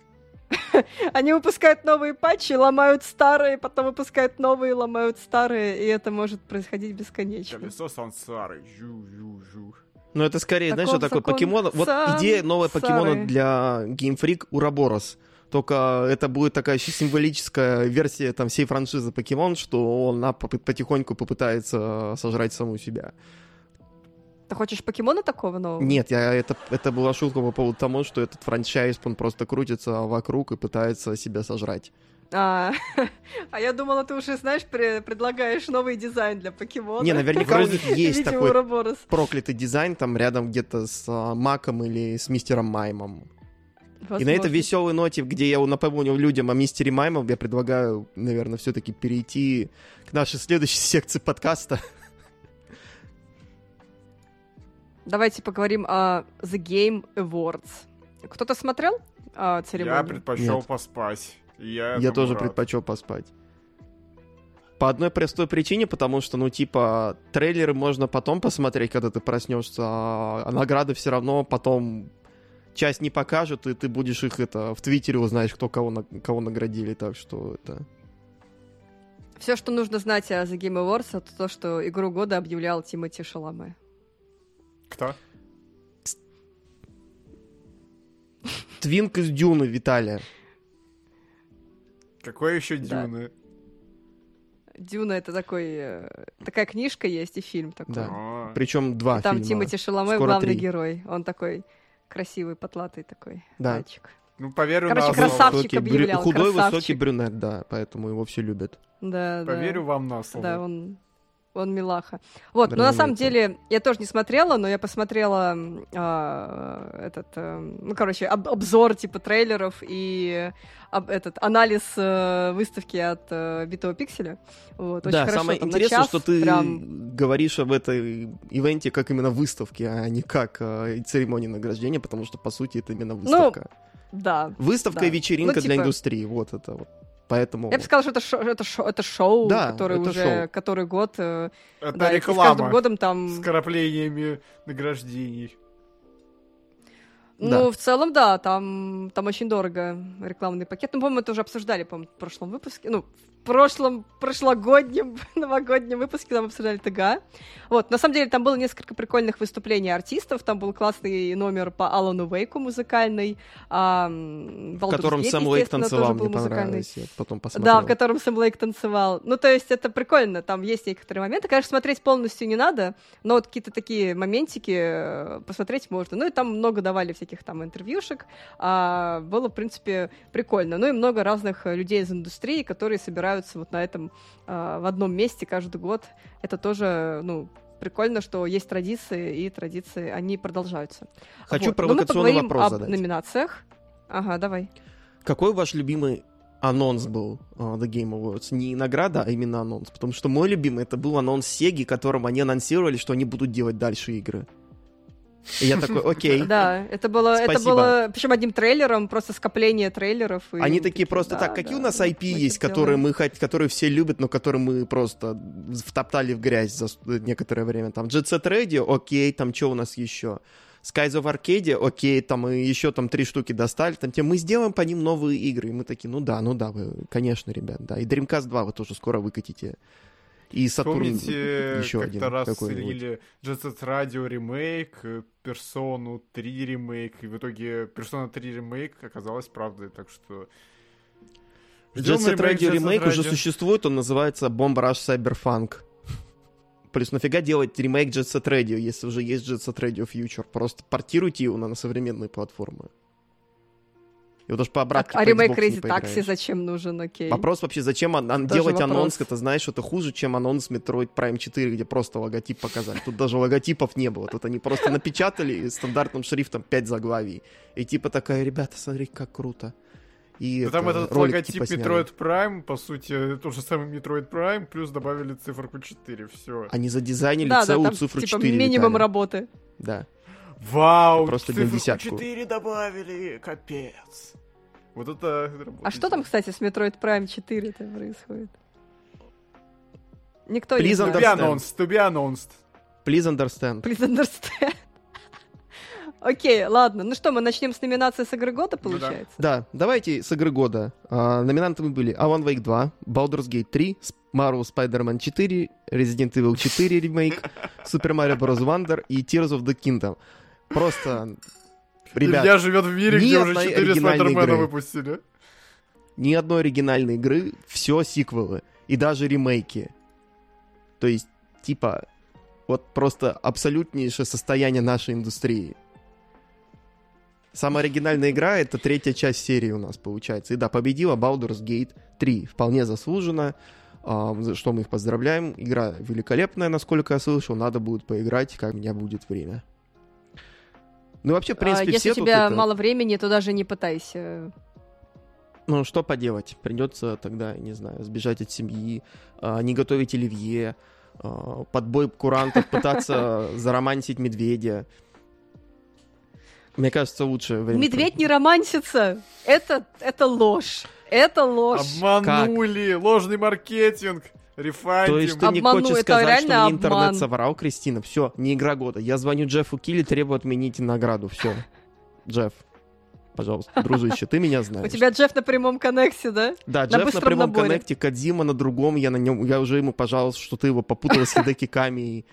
Они выпускают новые патчи, ломают старые, потом выпускают новые, ломают старые, и это может происходить бесконечно.
Колесо сансары. Жу-жу-жу.
Ну, это скорее, знаешь, что такое покемон. Вот идея нового покемона для Game Freak Ураборос. Только это будет такая еще символическая версия там всей франшизы покемон, что она попы- потихоньку попытается сожрать саму себя.
Ты хочешь покемона такого нового?
Нет, я, это, это была шутка по поводу того, что этот франчайз, он просто крутится вокруг и пытается себя сожрать.
А, а я думала, ты уже, знаешь, пре- предлагаешь новый дизайн для покемона.
Не, наверняка у них есть такой
Уроборос.
проклятый дизайн там рядом где-то с а, Маком или с Мистером Маймом. И на
Возможно.
этой веселой ноте, где я напомнил людям о мистере Маймов, я предлагаю, наверное, все-таки перейти к нашей следующей секции подкаста.
Давайте поговорим о The Game Awards. Кто-то смотрел
Я
церемонию?
предпочел
Нет.
поспать. Я,
Я тоже
рад.
предпочел поспать. По одной простой причине, потому что, ну, типа, трейлеры можно потом посмотреть, когда ты проснешься, а а награды все равно потом часть не покажут, и ты будешь их это в Твиттере узнаешь, кто кого, на- кого наградили, так что это...
Все, что нужно знать о The Game Awards, это то, что игру года объявлял Тимоти Шаломе.
Кто?
Твинк из Дюны, Виталия.
Какой еще
Да.
Дюны?
Дюна это такой, э, такая книжка есть и фильм такой.
Да. Причем два
И там
фильма.
Тимоти Шаломе
Скоро
главный
три.
герой. Он такой красивый, потлатый такой
Да.
мальчик.
Ну, поверю
Короче,
на слово.
красавчик
Высокий, брю-
объявлял,
Худой,
красавчик.
высокий брюнет, да, поэтому его все любят.
Да, да.
Поверю вам на слово.
Да, он, он милаха. Вот, но на самом деле, я тоже не смотрела, но я посмотрела а, этот, э, ну, короче, об- обзор типа трейлеров и об- этот анализ э, выставки от э, Битого Пикселя. Вот, очень
да,
хорошо,
самое
там
интересное,
час
что ты
прям-
говоришь об этой ивенте как именно выставке, а не как э, церемонии награждения, потому что, по сути, это именно выставка.
Да.
Выставка
Ну, да.
и вечеринка
Ну,
для
типа-
индустрии, вот это вот. Поэтому...
Я бы сказала, что это, шо- это, шо- это шоу,
Да,
которое
это
уже
шоу.
который год. э,
Это
да, и с каждым
реклама
годом там.
с вкраплениями награждений.
Да.
Ну, в целом, да, там, там очень дорого рекламный пакет. Ну, по-моему, это уже обсуждали, по-моему, в прошлом выпуске. Ну, в прошлом, прошлогоднем, новогоднем выпуске там обсуждали ТГА. Вот, на самом деле, там было несколько прикольных выступлений артистов. Там был классный номер по Алану Вейку музыкальный. А,
в котором
Gate,
Сэм Лейк танцевал, мне понравилось. Я потом посмотрел.
Да, в котором Сэм Лейк танцевал. Ну, то есть это прикольно, там есть некоторые моменты. Конечно, смотреть полностью не надо, но вот какие-то такие моментики э, посмотреть можно. Ну, и там много давали всяких там интервьюшек. А, было, в принципе, прикольно. Ну, и много разных людей из индустрии, которые собираются вот на этом а, в одном месте каждый год. Это тоже, ну, прикольно, что есть традиции, и традиции, они продолжаются.
Хочу
Вот. Но мы
провокационный
поговорим
вопрос
об
задать.
номинациях. Ага, давай.
Какой ваш любимый анонс был а, The Game Awards? Не награда, а именно анонс. Потому что мой любимый это был анонс Сеги, которым они анонсировали, что они будут делать дальше игры. И я такой, окей.
Да, это было, это
Спасибо.
было, причем одним трейлером, просто скопление трейлеров. и
Они такие просто
да,
так, какие
да,
у нас IP есть,
это
которые
делаем».
мы хот- которые все любят, но которые мы просто втоптали в грязь за некоторое время. Там Jet Set Radio, окей, там что у нас еще? Skies of Arcadia, окей, там и еще там три штуки достали, там те, мы сделаем по ним новые игры. И мы такие, ну да, ну да, вы, конечно, ребят, да. И Dreamcast 2 вы тоже скоро выкатите. И Сатурн
Помните,
еще один
как-то раз
какой-нибудь.
слили Jet Set Radio ремейк, э, Persona 3 ремейк, и в итоге Persona 3 ремейк оказалась правдой, так что...
Jet Set Radio ремейк уже существует, он называется Bomb Rush Cyberpunk. Плюс нафига делать ремейк Jet Set Radio, если уже есть Jet Set Radio Future? Просто портируйте его на, на современные платформы. Его даже по обратке
а
по
ремейк Crazy Taxi зачем нужен, окей?
Вопрос вообще, зачем ан- ан-
Тоже
делать анонс,
вопрос.
это знаешь, это хуже, чем анонс Metroid Prime 4, где просто логотип показали. Тут даже логотипов не было. Тут они просто напечатали стандартным шрифтом 5 заглавий. И типа такая, ребята, смотри, как круто. И
Да там
это,
этот
ролик
логотип
типа.
Metroid Prime, по сути, тот же самый Metroid Prime, плюс добавили циферку 4, все.
Они задизайнили
да, да,
целую
там
цифру
типа
4.
минимум
Виталий.
работы.
Да.
Вау,
Просто
циферку
десятку.
4 добавили, капец. Вот это...
А что там, кстати, с Metroid Prime 4 -то происходит? Никто
Please
не
To
знает.
be
understand.
announced, to be announced.
Please understand.
Please understand. Окей, ладно. Ну что, мы начнем с номинации с игры года,
Ну да.
получается?
Да, давайте с игры года. А, номинантами были Alan Wake 2, Baldur's Gate 3, С- Marvel Spider-Man 4, Resident Evil 4 ремейк, Super Mario Bros. Wonder и Tears of the Kingdom. Просто, ребят,
Илья живет в мире, где уже
одной
4
оригинальной
Спайдермена выпустили.
ни одной оригинальной игры, все сиквелы и даже ремейки. То есть, типа, вот просто абсолютнейшее состояние нашей индустрии. Самая оригинальная игра — это третья часть серии у нас получается. И да, победила Baldur's Gate 3. Вполне заслуженно. а, за что мы их поздравляем. Игра великолепная, насколько я слышал. Надо будет поиграть, как у меня будет время. Ну, вообще, в принципе,
А, Если
все
у тебя
тут это-
мало времени, то даже не пытайся.
Ну, что поделать? Придется тогда, не знаю, сбежать от семьи, а, не готовить оливье, а, под бой курантов пытаться заромантить медведя. Мне кажется, лучше время.
Медведь не романсится. Это, это ложь. Это ложь.
Обманули, ложный маркетинг, рефайтим.
То есть ты не
Обману,
хочешь сказать, что мне интернет соврал, Кристина? Все, не игра года. Я звоню Джеффу Килли, требую отменить награду. Все. Джефф, пожалуйста, дружище, ты меня знаешь.
У тебя Джефф на прямом коннексе, да?
Да,
На
Джефф на прямом
наборе.
коннекте, Кадзима на другом, я на нем, я уже ему пожаловался, что ты его попутал с Хидеки Ками.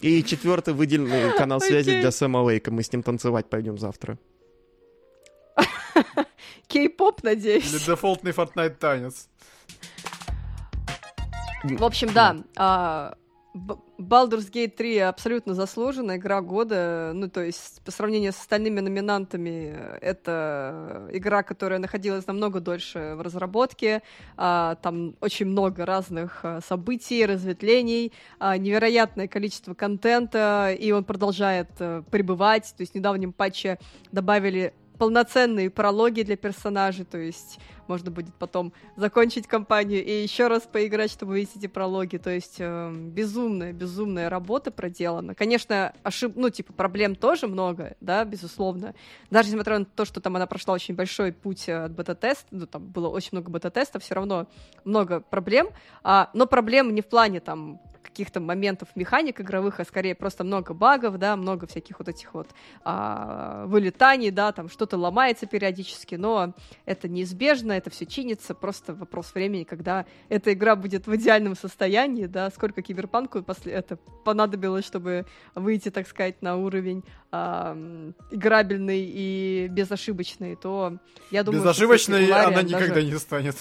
И четвертый выделенный канал связи для Сэма Лейка. Мы с ним танцевать пойдем завтра.
Кей-поп,
Или
надеюсь.
дефолтный Fortnite танец.
В общем, да. а, Baldur's Gate 3 абсолютно заслуженная игра года. Ну, то есть, по сравнению с остальными номинантами, это игра, которая находилась намного дольше в разработке. А, там очень много разных а, событий, разветвлений, а, невероятное количество контента, и он продолжает а, пребывать. То есть, в недавнем патче добавили полноценные прологи для персонажей, то есть можно будет потом закончить кампанию и еще раз поиграть, чтобы увидеть эти прологи. То есть э, безумная, безумная работа проделана. Конечно, ошиб... ну, типа, проблем тоже много, да, безусловно. Даже несмотря на то, что там она прошла очень большой путь от бета-теста, ну, там было очень много бета-тестов, все равно много проблем. А, но проблем не в плане там каких-то моментов механик игровых, а скорее просто много багов, да, много всяких вот этих вот а, вылетаний, да, там что-то ломается периодически, но это неизбежно, это все чинится, просто вопрос времени, когда эта игра будет в идеальном состоянии, да, сколько киберпанку после это понадобилось, чтобы выйти, так сказать, на уровень а, играбельный и безошибочный, то я думаю,
безошибочной она никогда даже... не станет.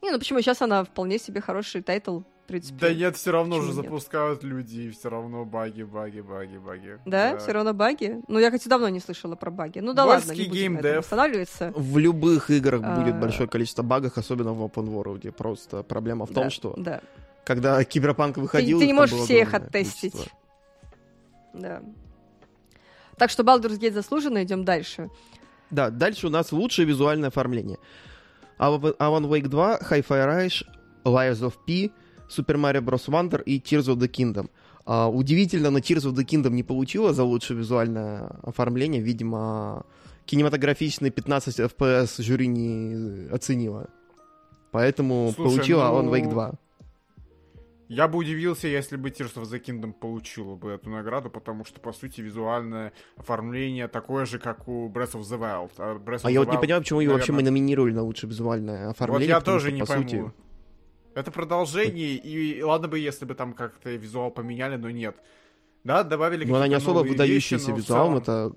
Не, ну почему? Сейчас она вполне себе хороший title принципе.
Да нет, все равно уже запускают люди, и все равно баги, баги, баги, баги.
Да? да? Все равно баги? Ну, я, кстати, давно не слышала про баги. Ну да Вольский ладно, не будем на останавливаться.
В любых играх а... будет большое количество багов, особенно в open world. Просто проблема в том,
да,
что
да.
когда Киберпанк выходил...
Ты, ты не можешь все их оттестить. Количество. Да. Так что Baldur's Gate заслуженно, идем дальше.
Да, дальше у нас лучшее визуальное оформление. Alan Wake 2, Hi-Fi Rush, Lies of P, Super Mario Bros. Wonder и Tears of the Kingdom. Uh, удивительно, но Tears of the Kingdom не получила за лучшее визуальное оформление. Видимо, кинематографичные 15 FPS жюри не оценила. Поэтому Слушай, получила ну... Alan Wake 2.
Я бы удивился, если бы Tears of the Kingdom получила бы эту награду, потому что, по сути, визуальное оформление такое же, как у Breath of the Wild.
А, Breath of а the я Wild, вот не понимаю, почему наверное... ее вообще мы номинировали на лучшее визуальное оформление.
Вот я тоже что, не пойму. Сути... Это продолжение, и ладно бы, если бы там как-то визуал поменяли, но нет. Да, добавили
Но она не особо выдающаяся вещи, визуалом, целом... это...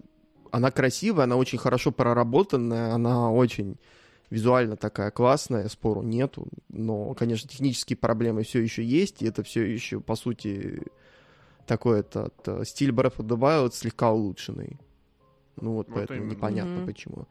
Она красивая, она очень хорошо проработанная, она очень визуально такая классная, спору нету, но, конечно, технические проблемы все еще есть, и это все еще, по сути, такой этот стиль Breath of the Wild слегка улучшенный. Ну вот, вот поэтому именно. непонятно mm-hmm. почему.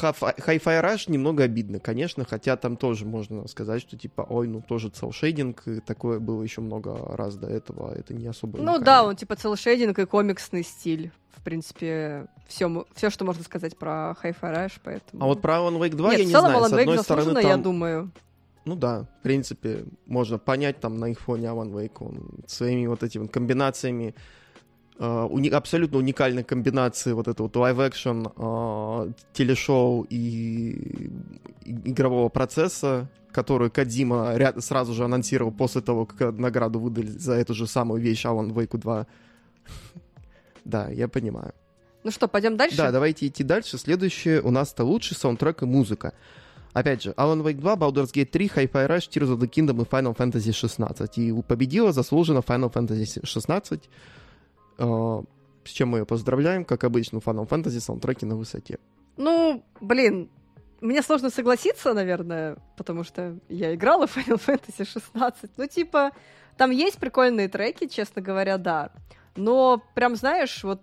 Hi-Fi Rush немного обидно, конечно, хотя там тоже можно сказать, что типа, ой, ну тоже целшейдинг, такое было еще много раз до этого, это не особо...
Ну да, он типа целшейдинг и комиксный стиль. В принципе, все, все, что можно сказать про Hi-Fi Rush, поэтому...
А вот про Alan Wake 2 Нет, я не знаю, Alan с одной стороны там...
я думаю.
Ну да, в принципе, можно понять там на их фоне Alan Wake, он своими вот этими комбинациями уни- абсолютно уникальной комбинации вот этого вот live-action, э, телешоу и, игрового процесса, который Кодзима ряд- сразу же анонсировал после того, как награду выдали за эту же самую вещь Alan Wake 2. да, я понимаю.
Ну что, пойдем дальше?
Да, давайте идти дальше. Следующее у нас-то лучший саундтрек и музыка. Опять же, Alan Wake 2, Baldur's Gate 3, Hi-Fi Rush, Tears of the Kingdom и Final Fantasy 16. И победила заслуженно Final Fantasy 16. А, с чем мы ее поздравляем, как обычно, Final Fantasy саундтреки на высоте.
Ну, блин, мне сложно согласиться, наверное, потому что я играла в Final Fantasy 16. Ну, типа, там есть прикольные треки, честно говоря, да. Но прям, знаешь, вот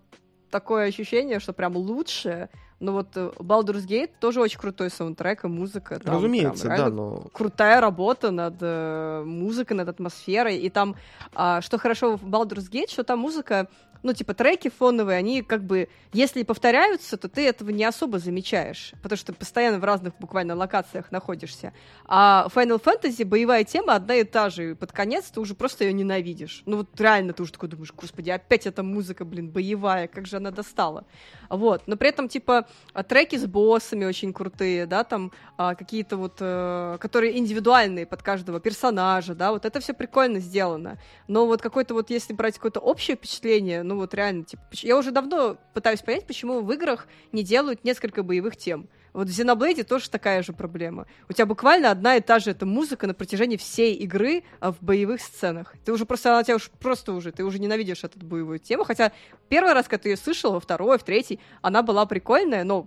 такое ощущение, что прям лучше. Ну вот э, Baldur's Gate тоже очень крутой саундтрек и музыка.
Там Разумеется, да, но...
Крутая работа над э, музыкой, над атмосферой. И там, э, что хорошо в Baldur's Gate, что там музыка ну, типа, треки фоновые, они как бы, если повторяются, то ты этого не особо замечаешь, потому что ты постоянно в разных буквально локациях находишься. А Final Fantasy боевая тема одна и та же, и под конец ты уже просто ее ненавидишь. Ну, вот реально ты уже такой думаешь, господи, опять эта музыка, блин, боевая, как же она достала. Вот, но при этом, типа, треки с боссами очень крутые, да, там а, какие-то вот, э, которые индивидуальные под каждого персонажа, да, вот это все прикольно сделано. Но вот какой-то вот, если брать какое-то общее впечатление, ну вот реально, типа, я уже давно пытаюсь понять, почему в играх не делают несколько боевых тем. Вот в Xenoblade тоже такая же проблема. У тебя буквально одна и та же эта музыка на протяжении всей игры а, в боевых сценах. Ты уже просто, она тебя уж просто уже, ты уже ненавидишь эту боевую тему, хотя первый раз, когда ты ее слышал, во второй, в третий, она была прикольная, но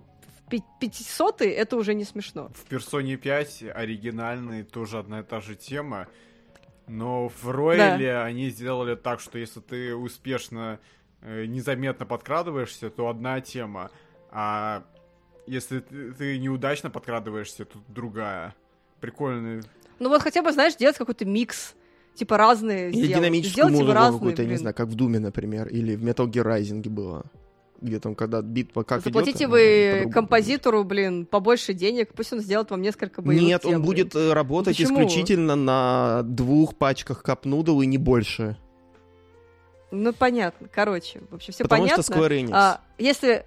в 500 это уже не смешно.
В Персоне 5 оригинальный тоже одна и та же тема. Но в Ройле они сделали так, что если ты успешно, э, незаметно подкрадываешься, то одна тема. А если ты, ты неудачно подкрадываешься, то другая. Прикольно.
Ну вот хотя бы, знаешь, делать какой-то микс. Типа разные
Или
сделать.
динамическую
Сделать типа
музыку какую-то, я не знаю, как в Думе, например, или в Metal Gear Rising было. Где там, когда битва как
Заплатите
идет,
вы
она по-другому
композитору, блин, побольше денег, пусть он сделает вам несколько боевых
Нет,
тем,
он будет э, работать
Почему?
исключительно на двух пачках капнудл и не больше.
Ну, понятно. Короче, в общем, все
потому
понятно.
что Square Enix.
А, если,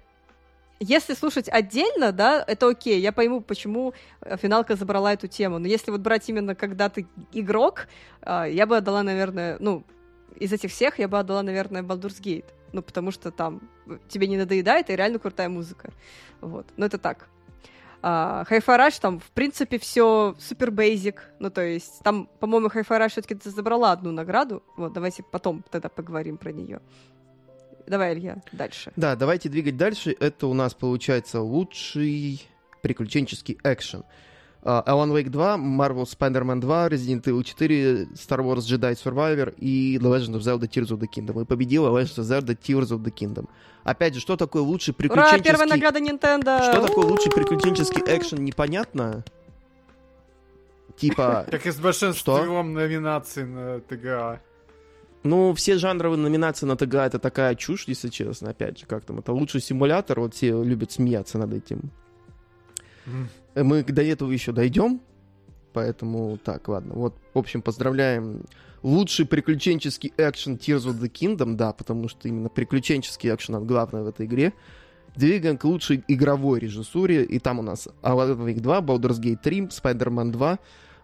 если слушать отдельно, да, это окей. Я пойму, почему э, финалка забрала эту тему. Но если вот брать именно, когда ты игрок, а, я бы отдала, наверное, ну, из этих всех я бы отдала, наверное, Baldur's Gate. Ну, потому что там э, тебе не надоедает, и реально крутая музыка. Вот. Но это так. А, Rush там, в принципе, все супер бейзик. Ну, то есть, там, по-моему, Rush все-таки забрала одну награду. Вот, давайте потом тогда поговорим про нее. Давай, Илья, дальше.
Да, давайте двигать дальше. Это у нас получается лучший приключенческий экшен. А, Alan Wake 2, Marvel Spider-Man 2, Resident Evil 4, Star Wars Jedi Survivor и The Legend of Zelda Tears of the Kingdom. И победила Legend of Zelda Tears of the Kingdom. Опять же, что такое лучший
Ура,
приключенческий...
первая награда Nintendo!
Что такое лучший приключенческий экшен, непонятно. Типа,
Как и с большинством номинаций на ТГА.
ну, все жанровые номинации на ТГА это такая чушь, если честно, опять же, как там, это лучший симулятор, вот все любят смеяться над этим. Мы до этого еще дойдем, поэтому так, ладно. Вот, в общем, поздравляем. Лучший приключенческий экшен Tears of the Kingdom, да, потому что именно приключенческий экшен он главное в этой игре. Двигаем к лучшей игровой режиссуре, и там у нас Alan Wake 2, Baldur's Gate 3, Spider-Man 2,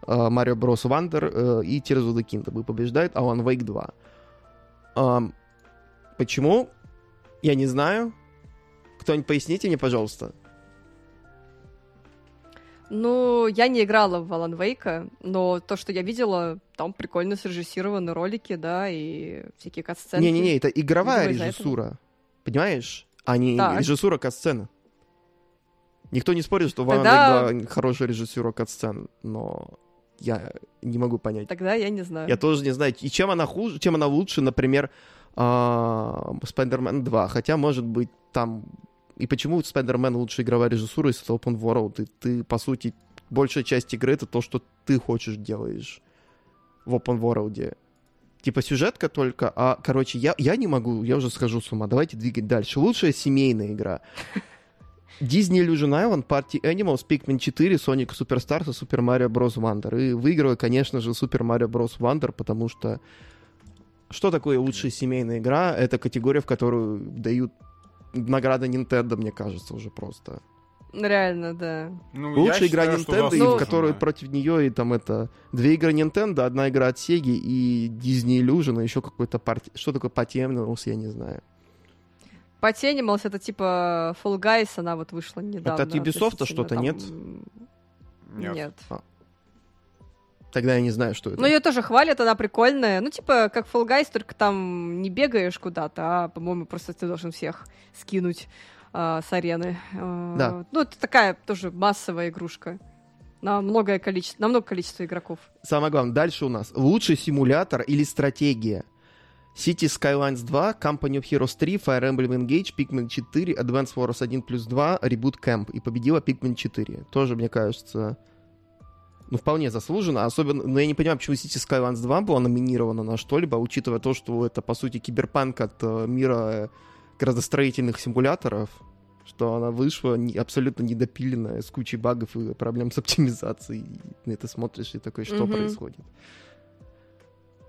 э, Mario Bros. Wonder э, и Tears of the Kingdom. И побеждает Alan Wake 2. Ам, почему? Я не знаю. Кто-нибудь поясните мне, пожалуйста.
Ну, я не играла в Alan Wake, но то, что я видела, там прикольно срежиссированы ролики, да, и всякие катсцены.
Не-не-не, это игровая
Видимо,
режиссура. Понимаешь? А не
Так.
режиссура катсцены. Никто не спорит, что Ван
Тогда-
Вейк 2 хорошая режиссура катсцен, но я не могу понять.
Тогда я не знаю.
Я тоже не знаю, и чем она хуже, чем она лучше, например, Spider-Man 2. Хотя, может быть, там... И почему Spider-Man лучше игровая режиссура, если это Open World? И ты, по сути, большая часть игры — это то, что ты хочешь делаешь в Open World. Типа сюжетка только, а, короче, я, я не могу, я уже схожу с ума. Давайте двигать дальше. Лучшая семейная игра. Disney Illusion Island, Party Animals, Pikmin 4, Sonic Superstars и Super Mario Bros. Wonder. И выигрываю, конечно же, Super Mario Bros. Wonder, потому что что такое лучшая семейная игра? Это категория, в которую дают награды Nintendo, мне кажется, уже просто.
Реально, да.
Ну,
Лучшая игра
считаю,
Nintendo, и в которой против нее и там это две игры Nintendo, одна игра от Sega и Disney Illusion, и еще какой-то парти... Что такое Party Animals, я не знаю.
Party Animals это типа Fall Guys, она вот вышла недавно.
от Ubisoft что-то,
там,
нет?
Нет.
Нет.
Тогда я не знаю, что это.
Ну, ее тоже хвалят, она прикольная. Ну, типа, как Fall Guys, только там не бегаешь куда-то, а, по-моему, просто ты должен всех скинуть а, с арены. А,
Да.
Ну, это такая тоже массовая игрушка. На многое количество, на много количества игроков.
Самое главное, дальше у нас лучший симулятор или стратегия. City Skylines 2, Company of Heroes 3, Fire Emblem Engage, Pikmin 4, Advance Wars 1 плюс 2, Reboot Camp. И победила Pikmin 4. Тоже, мне кажется, ну, вполне заслуженно. Особенно, но я не понимаю, почему City Skylines 2 была номинирована на что-либо, учитывая то, что это, по сути, киберпанк от э, мира э, градостроительных симуляторов, что она вышла не- абсолютно недопиленная, с кучей багов и проблем с оптимизацией. И на это смотришь и такой, что
Мгм.
происходит?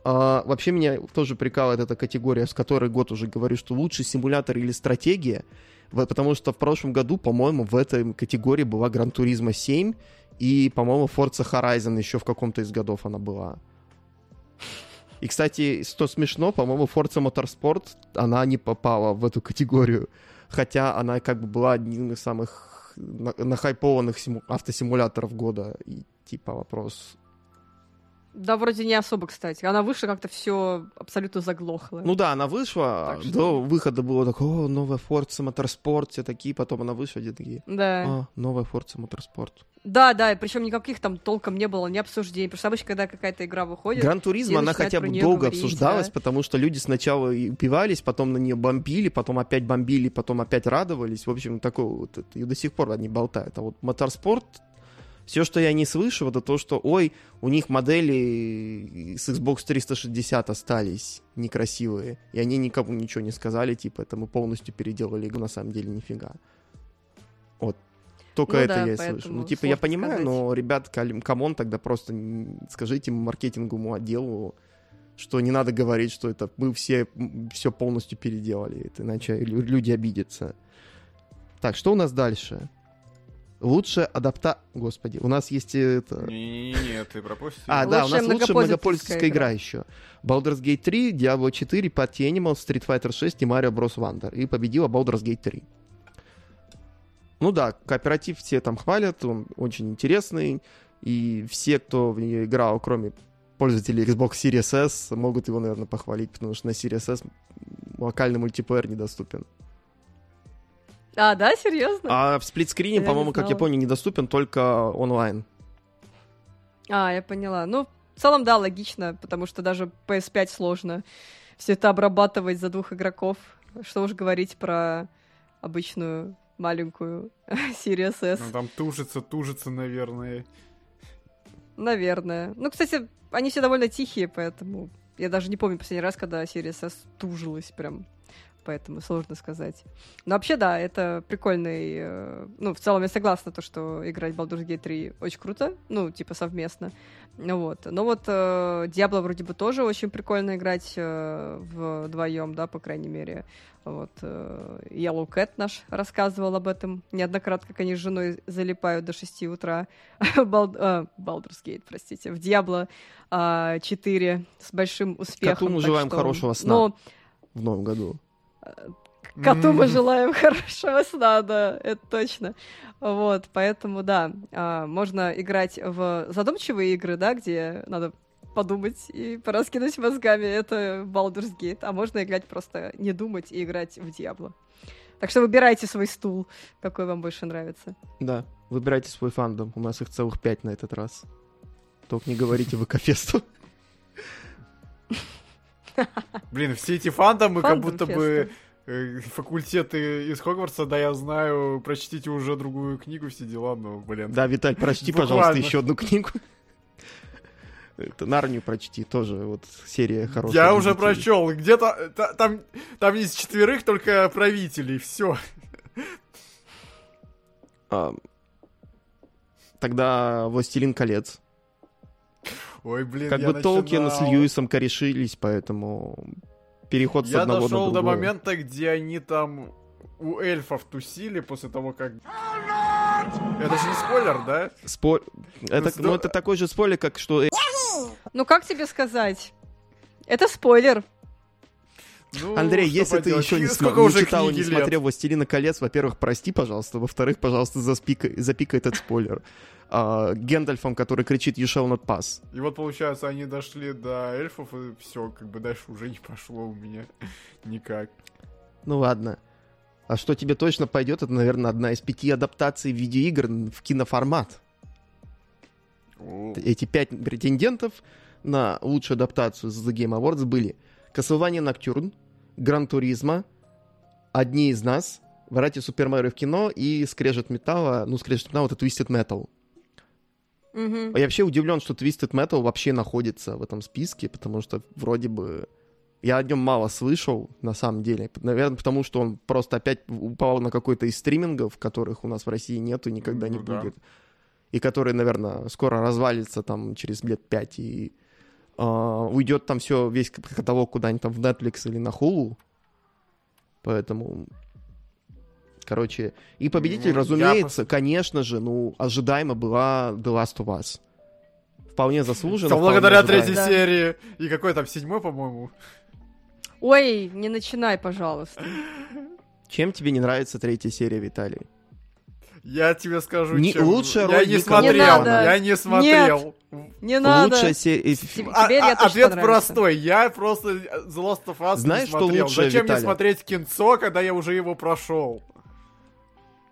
А, вообще меня тоже прикалывает эта категория, с которой год уже говорю, что лучший симулятор или стратегия, потому что в прошлом году, по-моему, в этой категории была Гран Туризма 7, и, по-моему, Forza Horizon еще в каком-то из годов она была. И, кстати, что смешно, по-моему, Forza Motorsport, она не попала в эту категорию, хотя она как бы была одним из самых на- нахайпованных симу- автосимуляторов года. И типа вопрос,
Да, вроде не особо, кстати. Она вышла, как-то все абсолютно заглохло.
Ну да, она вышла,
что-
до выхода было такое, о, новая Forza Motorsport, все такие, потом она вышла, где такие,
Да.
а, новая Forza Motorsport.
Да, да, причем никаких там толком не было, ни обсуждений. Потому что обычно, когда какая-то игра выходит,
Гран Туризмо,
все
она хотя бы долго
говорить,
обсуждалась,
да.
потому что люди сначала и упивались, потом на нее бомбили, потом опять бомбили, потом опять радовались. В общем, такое вот, это, и до сих пор они болтают. А вот Моторспорт, все, что я не слышу, это то, что, ой, у них модели с Xbox 360 остались некрасивые, и они никому ничего не сказали, типа, это мы полностью переделали игру, на самом деле нифига. Вот. Только
Ну
это
да,
я и слышу. Ну, типа, я понимаю,
сказать.
но, ребят, come on, тогда просто скажите маркетинговому отделу, что не надо говорить, что это мы все все полностью переделали, это иначе лю- люди обидятся. Так, что у нас дальше? Лучшая адапта... Господи, у нас есть это...
Не-не-не, ты пропустил.
А, да, у нас лучшая
многопользовательская
игра еще. Baldur's Gate 3, Diablo 4, Party Animals, Street Fighter 6 и Mario Bros. Wonder. И победила Baldur's Gate 3. Ну да, кооператив все там хвалят, он очень интересный. И все, кто в нее играл, кроме пользователей Xbox Series S, могут его, наверное, похвалить, потому что на Series S локальный мультиплеер недоступен.
А, да, серьезно?
А в сплитскрине,
Я
по-моему, как я понял, недоступен только онлайн.
А, я поняла. Ну, в целом, да, логично, потому что даже PS5 сложно все это обрабатывать за двух игроков. Что уж говорить про обычную маленькую Series S.
Ну, там тужится, тужится, наверное.
Наверное. Ну, кстати, они все довольно тихие, поэтому я даже не помню последний раз, когда Series S тужилась прям. Поэтому сложно сказать. Но вообще, да, это прикольный... э, Ну, в целом я согласна, то, что играть в Baldur's Gate 3 очень круто. Ну, типа совместно. Ну вот. Но вот э, Diablo вроде бы тоже очень прикольно играть э, вдвоем, да, по крайней мере. Вот. э, Yellow Cat наш рассказывал об этом неоднократно, как они с женой залипают до 6 утра. Бал- а, Baldur's Gate, простите. В а, 4 с большим успехом.
мы
так
желаем
что-
хорошего сна.
Но
В новом году.
Коту мы желаем хорошего сна, да, это точно. Вот, поэтому, да, а, можно играть в задумчивые игры, да, где надо подумать и пораскинуть мозгами, это Baldur's Gate, а можно играть просто не думать и играть в Диабло. Так что выбирайте свой стул, какой вам больше нравится.
Да, выбирайте свой фандом. У нас их целых пять на этот раз. Только не говорите ВК-фесту.
Блин, все эти фандомы, как будто бы э, факультеты из Хогвартса, да, я знаю, прочтите уже другую книгу, все дела, но, блин.
Да, Виталь, прочти,
Буквально.
пожалуйста, еще одну книгу. Это Нарнию прочти, тоже вот серия хорошая.
я уже прочел, где-то та- там, там из четверых только правителей, все.
А, Тогда «Властелин колец».
Ой, блин,
Как
я
бы Толкин с
начинал.
Льюисом корешились, поэтому переход с
Я
одного
дошел
на
до
другое.
момента, где они там у эльфов тусили после того, как... Это же не спойлер, да?
Спо- Это, ну, это такой же спойлер, как что
Ну, как тебе сказать? Это спойлер.
Ну,
Андрей, если ты
поделать,
еще не,
сколько
не
уже
читал и не
лет?
смотрел «Властелина колец», во-первых, прости, пожалуйста, во-вторых, пожалуйста, заспикай, запикай этот спойлер. А, Гэндальфом, который кричит «You shall not pass».
И вот, получается, они дошли до эльфов, и все, как бы дальше уже не пошло у меня никак.
Ну ладно. А что тебе точно пойдет, это, наверное, одна из пяти адаптаций видеоигр в киноформат.
О,
Эти пять претендентов на лучшую адаптацию с The Game Awards были Castlevania Nocturne, Гран Туризма, Одни из нас, Врати Супер Марио в кино и Скрежет Металла, ну, Скрежет Металла это Twisted Metal. А я вообще удивлен, что Twisted Metal вообще находится в этом списке, потому что вроде бы я о нем мало слышал, на самом деле. Наверное, потому что он просто опять упал на какой-то из стримингов, которых у нас в России нет и никогда не
Ну да.
будет. И который, наверное, скоро развалится там через лет пять и уйдет там все, весь каталог куда-нибудь там в Netflix или на Hulu. Поэтому... Короче, и победитель,
Ну, я
разумеется, конечно же, ну, ожидаемо была The Last of Us. Вполне заслуженно. Вполне
благодаря
ожидаемо.
третьей
Да.
серии. И какой там, седьмой, по-моему?
Ой, не начинай, пожалуйста.
Чем тебе не нравится третья серия, Виталий?
Я тебе скажу,
Не-
чем...
лучшая
я не смотрел,
Кидмана.
я не смотрел.
Не надо.
Лучшая серия...
А-
Теперь
а- ответ простой. Я просто The Last of Us
Знаешь,
не
что
смотрел.
лучшее,
Зачем мне
Виталий?
смотреть кинцо, когда я уже его прошел?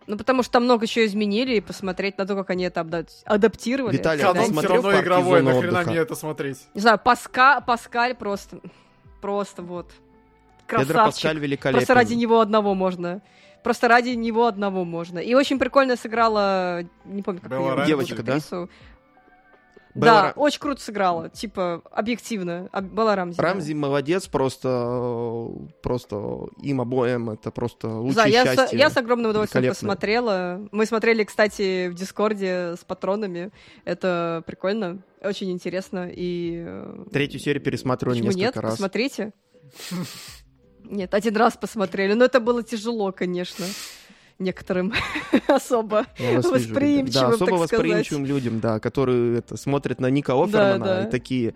Ну, потому что там много еще изменили, и посмотреть на то, как они это адаптировали.
Виталий,
Канон все
смотрел
равно
«Парк
игровой, нахрена
отдыха»?
мне это смотреть?
Не знаю, Паска, Паскаль просто... Просто вот. Красавчик.
Паскаль великолепен.
Просто ради него одного можно. Просто ради него одного можно. И очень прикольно сыграла, не помню, как
Белла Рамзи.
Девочка, да? Белла
Да, очень круто сыграла. Типа, объективно. А, Белла Рамзи. да.
Рамзи молодец, просто, просто им обоим это просто лучшее
Да, я, с, я с огромным удовольствием посмотрела. Мы смотрели, кстати, в Дискорде с патронами. Это прикольно, очень интересно. И э,
Третью серию пересматривали
почему
несколько
нет?
раз.
Посмотрите. Нет, один раз посмотрели. Но это было тяжело, конечно. Некоторым особо.
Вижу,
восприимчивым,
Да, особо
так
восприимчивым людям, да, которые это, смотрят на Ника Офермана
да.
и такие...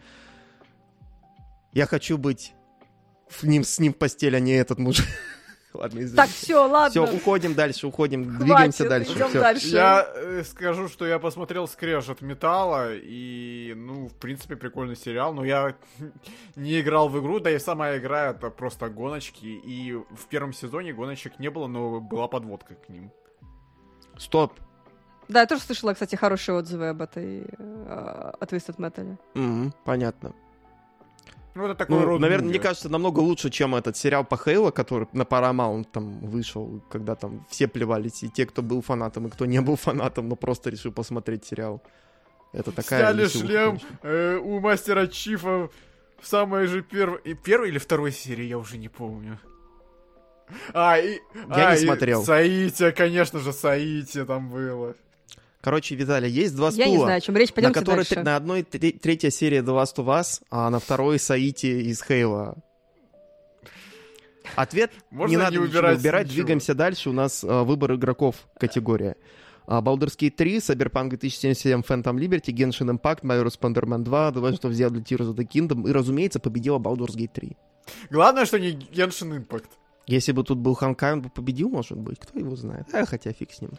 Я хочу быть в ним, с ним в постели, а не этот муж. Ладно, извините.
Так, все, ладно.
Все, уходим дальше, уходим,
Хватит,
двигаемся дальше.
идем дальше.
Я э, скажу, что я посмотрел скрежет металла, и, ну, в принципе, прикольный сериал, но я не играл в игру, да и сама игра это просто гоночки, и в первом сезоне гоночек не было, но была подводка к ним.
Стоп.
Да, я тоже слышала, кстати, хорошие отзывы об этой э, от Twisted Metal.
Мгм, понятно.
Ну, это такой
Ну,
род
наверное, мне кажется, намного лучше, чем этот сериал по Хейлу, который на Paramount там вышел, когда там все плевались, и те, кто был фанатом, и кто не был фанатом, но просто решил посмотреть сериал. Это такая
Сняли
веселуха,
шлем э, у мастера Чифа в самой же первой... и Первой или второй серии, я уже не помню. А, и...
Я
а,
не
и
смотрел.
Саития, конечно же, Саития там было.
Короче, Виталий, есть два
Я не
стула,
знаю, о чем речь.
на
Пойдемте
которой
дальше.
на одной тре- третья серия The Last of Us, а на второй Саити из Хейла. Ответ
Можно
не
не
надо ничего
выбирать
выбирать,
ничего.
двигаемся дальше. У нас э, выбор игроков категория. А, Baldur's Gate 3, Cyberpunk 2077, Phantom Liberty, Genshin Impact, Mario Spider-Man 2, The Legend of Zelda Tears of the Kingdom и, разумеется, победила Baldur's Gate 3.
Главное, что не Genshin Impact.
Если бы тут был Ханкай, он бы победил, может быть, кто его знает. А, хотя фиг с ним.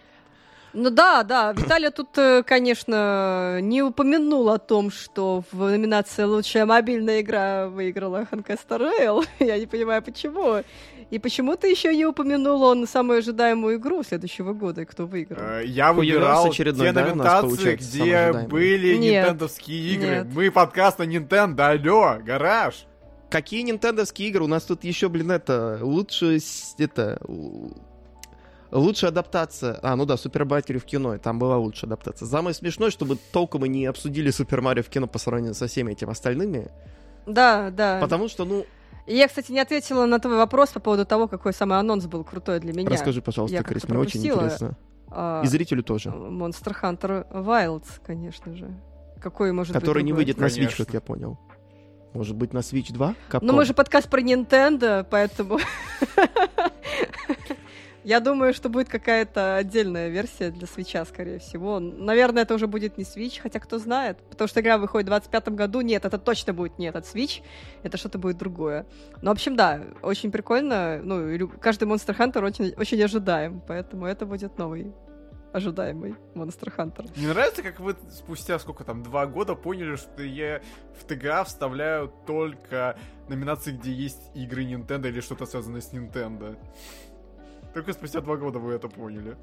Ну да, да, Виталий тут, э, конечно, не упомянул о том, что в номинации «Лучшая мобильная игра» выиграла Star Rail. Я не понимаю, почему. И почему-то еще не упомянул он самую ожидаемую игру следующего года, и кто выиграл.
Э, Я выбирал те
да,
номинации, где были нинтендовские игры.
Нет.
Мы подкаст на Nintendo, алло, гараж.
Какие нинтендовские игры? У нас тут еще, блин, это, лучше, это, лучшая адаптация. А, ну да, Супер Марио в кино, и там была лучшая адаптация. Самое смешное, чтобы толком мы не обсудили Супер Марио в кино по сравнению со всеми этими остальными,
Да, да.
потому что, ну,
И Я, кстати, не ответила на твой вопрос по поводу того, какой самый анонс был крутой для меня.
расскажи, пожалуйста,
я
Крис, мне очень интересно.
А,
И зрителю тоже.
Monster Hunter Wilds, конечно же. Какой может
Который
быть
не выйдет на Switch,
Конечно.
как я понял. Может быть, на Switch 2?
Ну, мы же подкаст про Nintendo, поэтому... Я думаю, что будет какая-то отдельная версия для свеча, скорее всего. Наверное, это уже будет не Switch, хотя кто знает. Потому что игра выходит в 25 году. Нет, это точно будет не этот Switch. Это что-то будет другое. Ну, в общем, да, очень прикольно. Ну, каждый Monster Hunter очень, очень ожидаем. Поэтому это будет новый ожидаемый Monster Hunter.
Мне нравится, как вы спустя сколько там, два года поняли, что я в ТГА вставляю только номинации, где есть игры Nintendo или что-то связанное с Nintendo. Только спустя два года вы это поняли.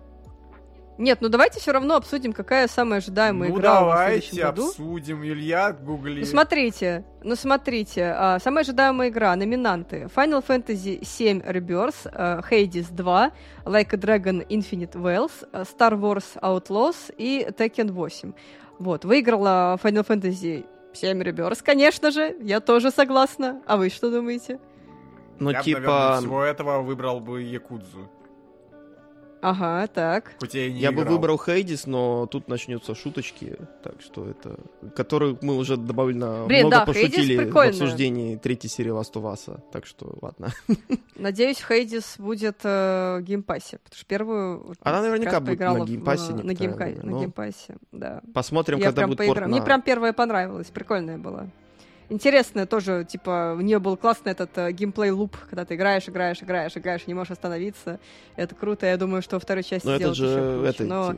Нет, ну давайте все равно обсудим, какая самая ожидаемая
ну
игра в
давайте
следующем году.
обсудим. Илья, гугли.
Ну смотрите, ну смотрите, а, самая ожидаемая игра, номинанты Final Fantasy VII Rebirth, а, Hades 2, Like a Dragon Infinite Wells, а, Star Wars Outlaws и Tekken 8. Вот, выиграла Final Fantasy VII Rebirth, конечно же, я тоже согласна. А вы что думаете?
Ну,
я бы,
типа,
наверное, всего этого выбрал бы Якудзу.
Ага, так.
Хоть я и не
я бы
играл.
выбрал Хейдис, но тут начнутся шуточки, так что это... Которую мы уже довольно
Блин,
много
да,
пошутили в обсуждении третьей серии Last of Us, так что ладно.
Надеюсь, Hades будет э, в геймпассе, потому что первую
Она наверняка будет на
поиграла в-
геймпассе
на,
некоторое
геймка-
время,
на геймпассе, да.
Посмотрим,
Я
когда будет
поиграла.
порт
Мне
на-
прям первая понравилась, прикольная была. Интересная тоже, типа, у нее был классный этот э, gameplay loop, когда ты играешь, играешь, играешь, играешь, не можешь остановиться. Это круто, я думаю, что во второй части
Но это
сделают
же это,
Но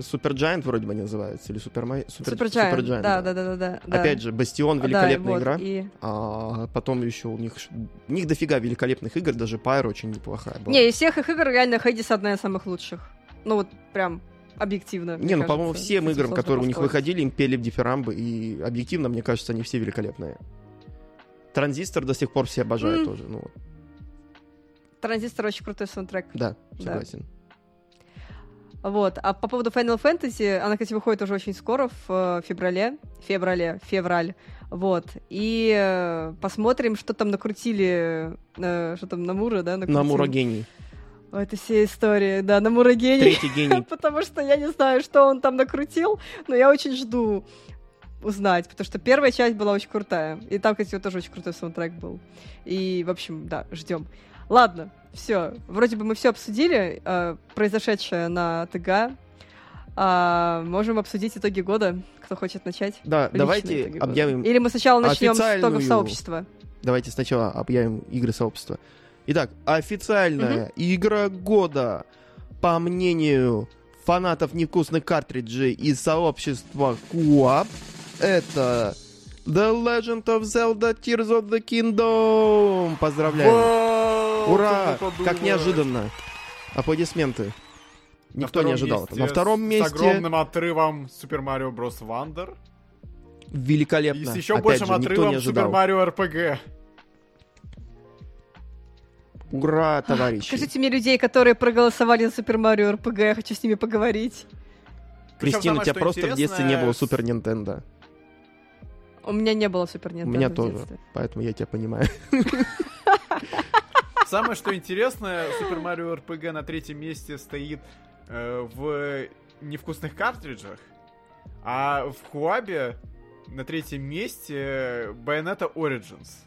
Supergiant вроде бы они называются, или Супер. Супер
Supergiant, да, да, да, да, да, да.
Опять же, Бастион
Да,
великолепная
вот,
игра.
и-
А потом еще у них, у них дофига великолепных игр, даже Pyro очень неплохая была.
Не, из всех их игр реально Хейдис одна из самых лучших. Ну вот прям объективно.
Не, ну, по-моему, всем играм, которые у них выходили, им пели в дифирамбы, и объективно, мне кажется, они все великолепные. Транзистор до сих пор все обожают
М.
тоже. Ну,
Транзистор очень крутой саундтрек.
да,
Да.
согласен.
Вот. А по поводу Final Fantasy, она, кстати, выходит уже очень скоро, в э, феврале. Феврале, февраль. Вот. И э, посмотрим, что там накрутили. э, что там Намура, да? накрутил?
Намура гений.
Это все истории, да, Намура гений.
Третий гений.
Потому что я не знаю, что он там накрутил, но я очень жду узнать, потому что первая часть была очень крутая. И там, кстати, тоже очень крутой саундтрек был. И, в общем, да, ждем. Ладно, все. Вроде бы мы все обсудили, э, произошедшее на ТГ. А, можем обсудить итоги года. Кто хочет начать?
Да,
Личные
давайте объявим
Или мы сначала начнем с итогов
официальную-
сообщества.
Давайте сначала объявим игры сообщества. Итак, официальная игра года, по мнению фанатов невкусных картриджей из сообщества Coop, это The Legend of Zelda Tears of the Kingdom. Поздравляем.
Вау,
Ура! Как неожиданно. Аплодисменты. Никто не ожидал
месте
этого. На втором
С
месте
огромным отрывом Super Mario Bros. Wonder. И
великолепно.
с еще
Опять
большим
же,
отрывом Super. Mario RPG.
Ура, товарищи.
Скажите мне людей, которые проголосовали за Супер Марио РПГ, я хочу с ними поговорить.
Кристина, у тебя просто в детстве не было Супер Нинтендо.
У меня не было Супер Нинтендо
меня
в
тоже.
детстве.
Поэтому я тебя понимаю.
Самое, что интересное, Super Mario RPG на третьем месте стоит э, в невкусных картриджах, а в Хуабе на третьем месте Bayonetta Origins.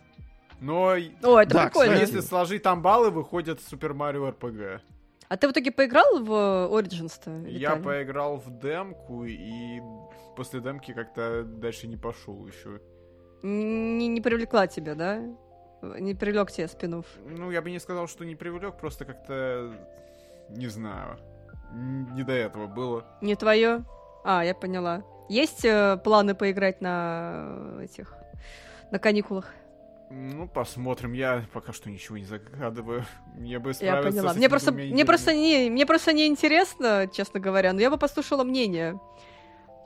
Но
О, это
Да,
прикольно.
кстати.
если сложить там баллы, выходит Super Mario RPG.
А ты в итоге поиграл в Origins-то?
Я поиграл в демку, и после демки как-то дальше не пошел еще.
Не, не привлекла тебя, да? Не привлек тебя спинов.
Ну, я бы не сказал, что не привлек, просто как-то не знаю. Не до этого было.
Не твое? А, я поняла. Есть э, планы поиграть на э, этих на каникулах?
Ну, посмотрим. Я пока что ничего не загадываю. Мне бы
Я поняла.
с
Мне просто, мне просто не, мне просто не интересно, честно говоря, но я бы послушала мнение,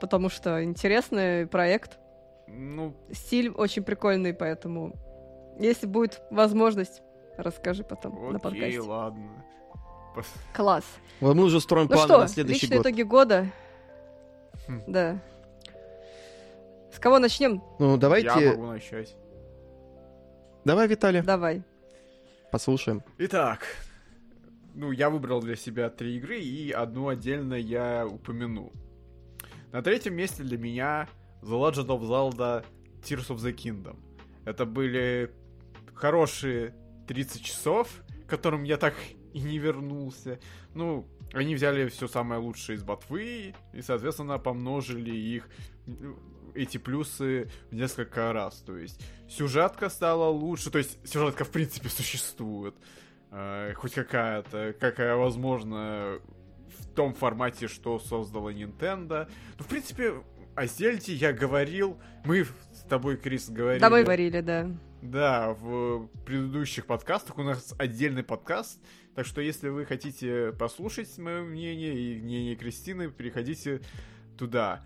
потому что интересный проект,
Ну,
стиль очень прикольный, поэтому если будет возможность, расскажи потом на
окей,
подкасте.
ладно. Пос-
Класс.
Вот мы уже строим
Ну
планы
что,
на следующий
личные
год.
итоги года.
Хм.
Да. С кого начнем?
Ну,
Я
давайте...
могу начать.
Давай, Виталий,
Давай.
послушаем.
Итак, ну, я выбрал для себя три игры, и одну отдельно я упомяну. На третьем месте для меня The Legend of Zelda Tears of the Kingdom. Это были хорошие 30 часов, к которым я так и не вернулся. Ну, они взяли все самое лучшее из ботвы и, соответственно, помножили их, эти плюсы в несколько раз. То есть сюжетка стала лучше, то есть сюжетка в принципе существует. Э, хоть какая-то, какая возможно в том формате, что создала Nintendo. Ну, в принципе, о Зельде я говорил, мы с тобой, Крис, говорили.
Мы говорили, да.
Да, в предыдущих подкастах у нас отдельный подкаст, так что если вы хотите послушать мое мнение и мнение Кристины, переходите туда.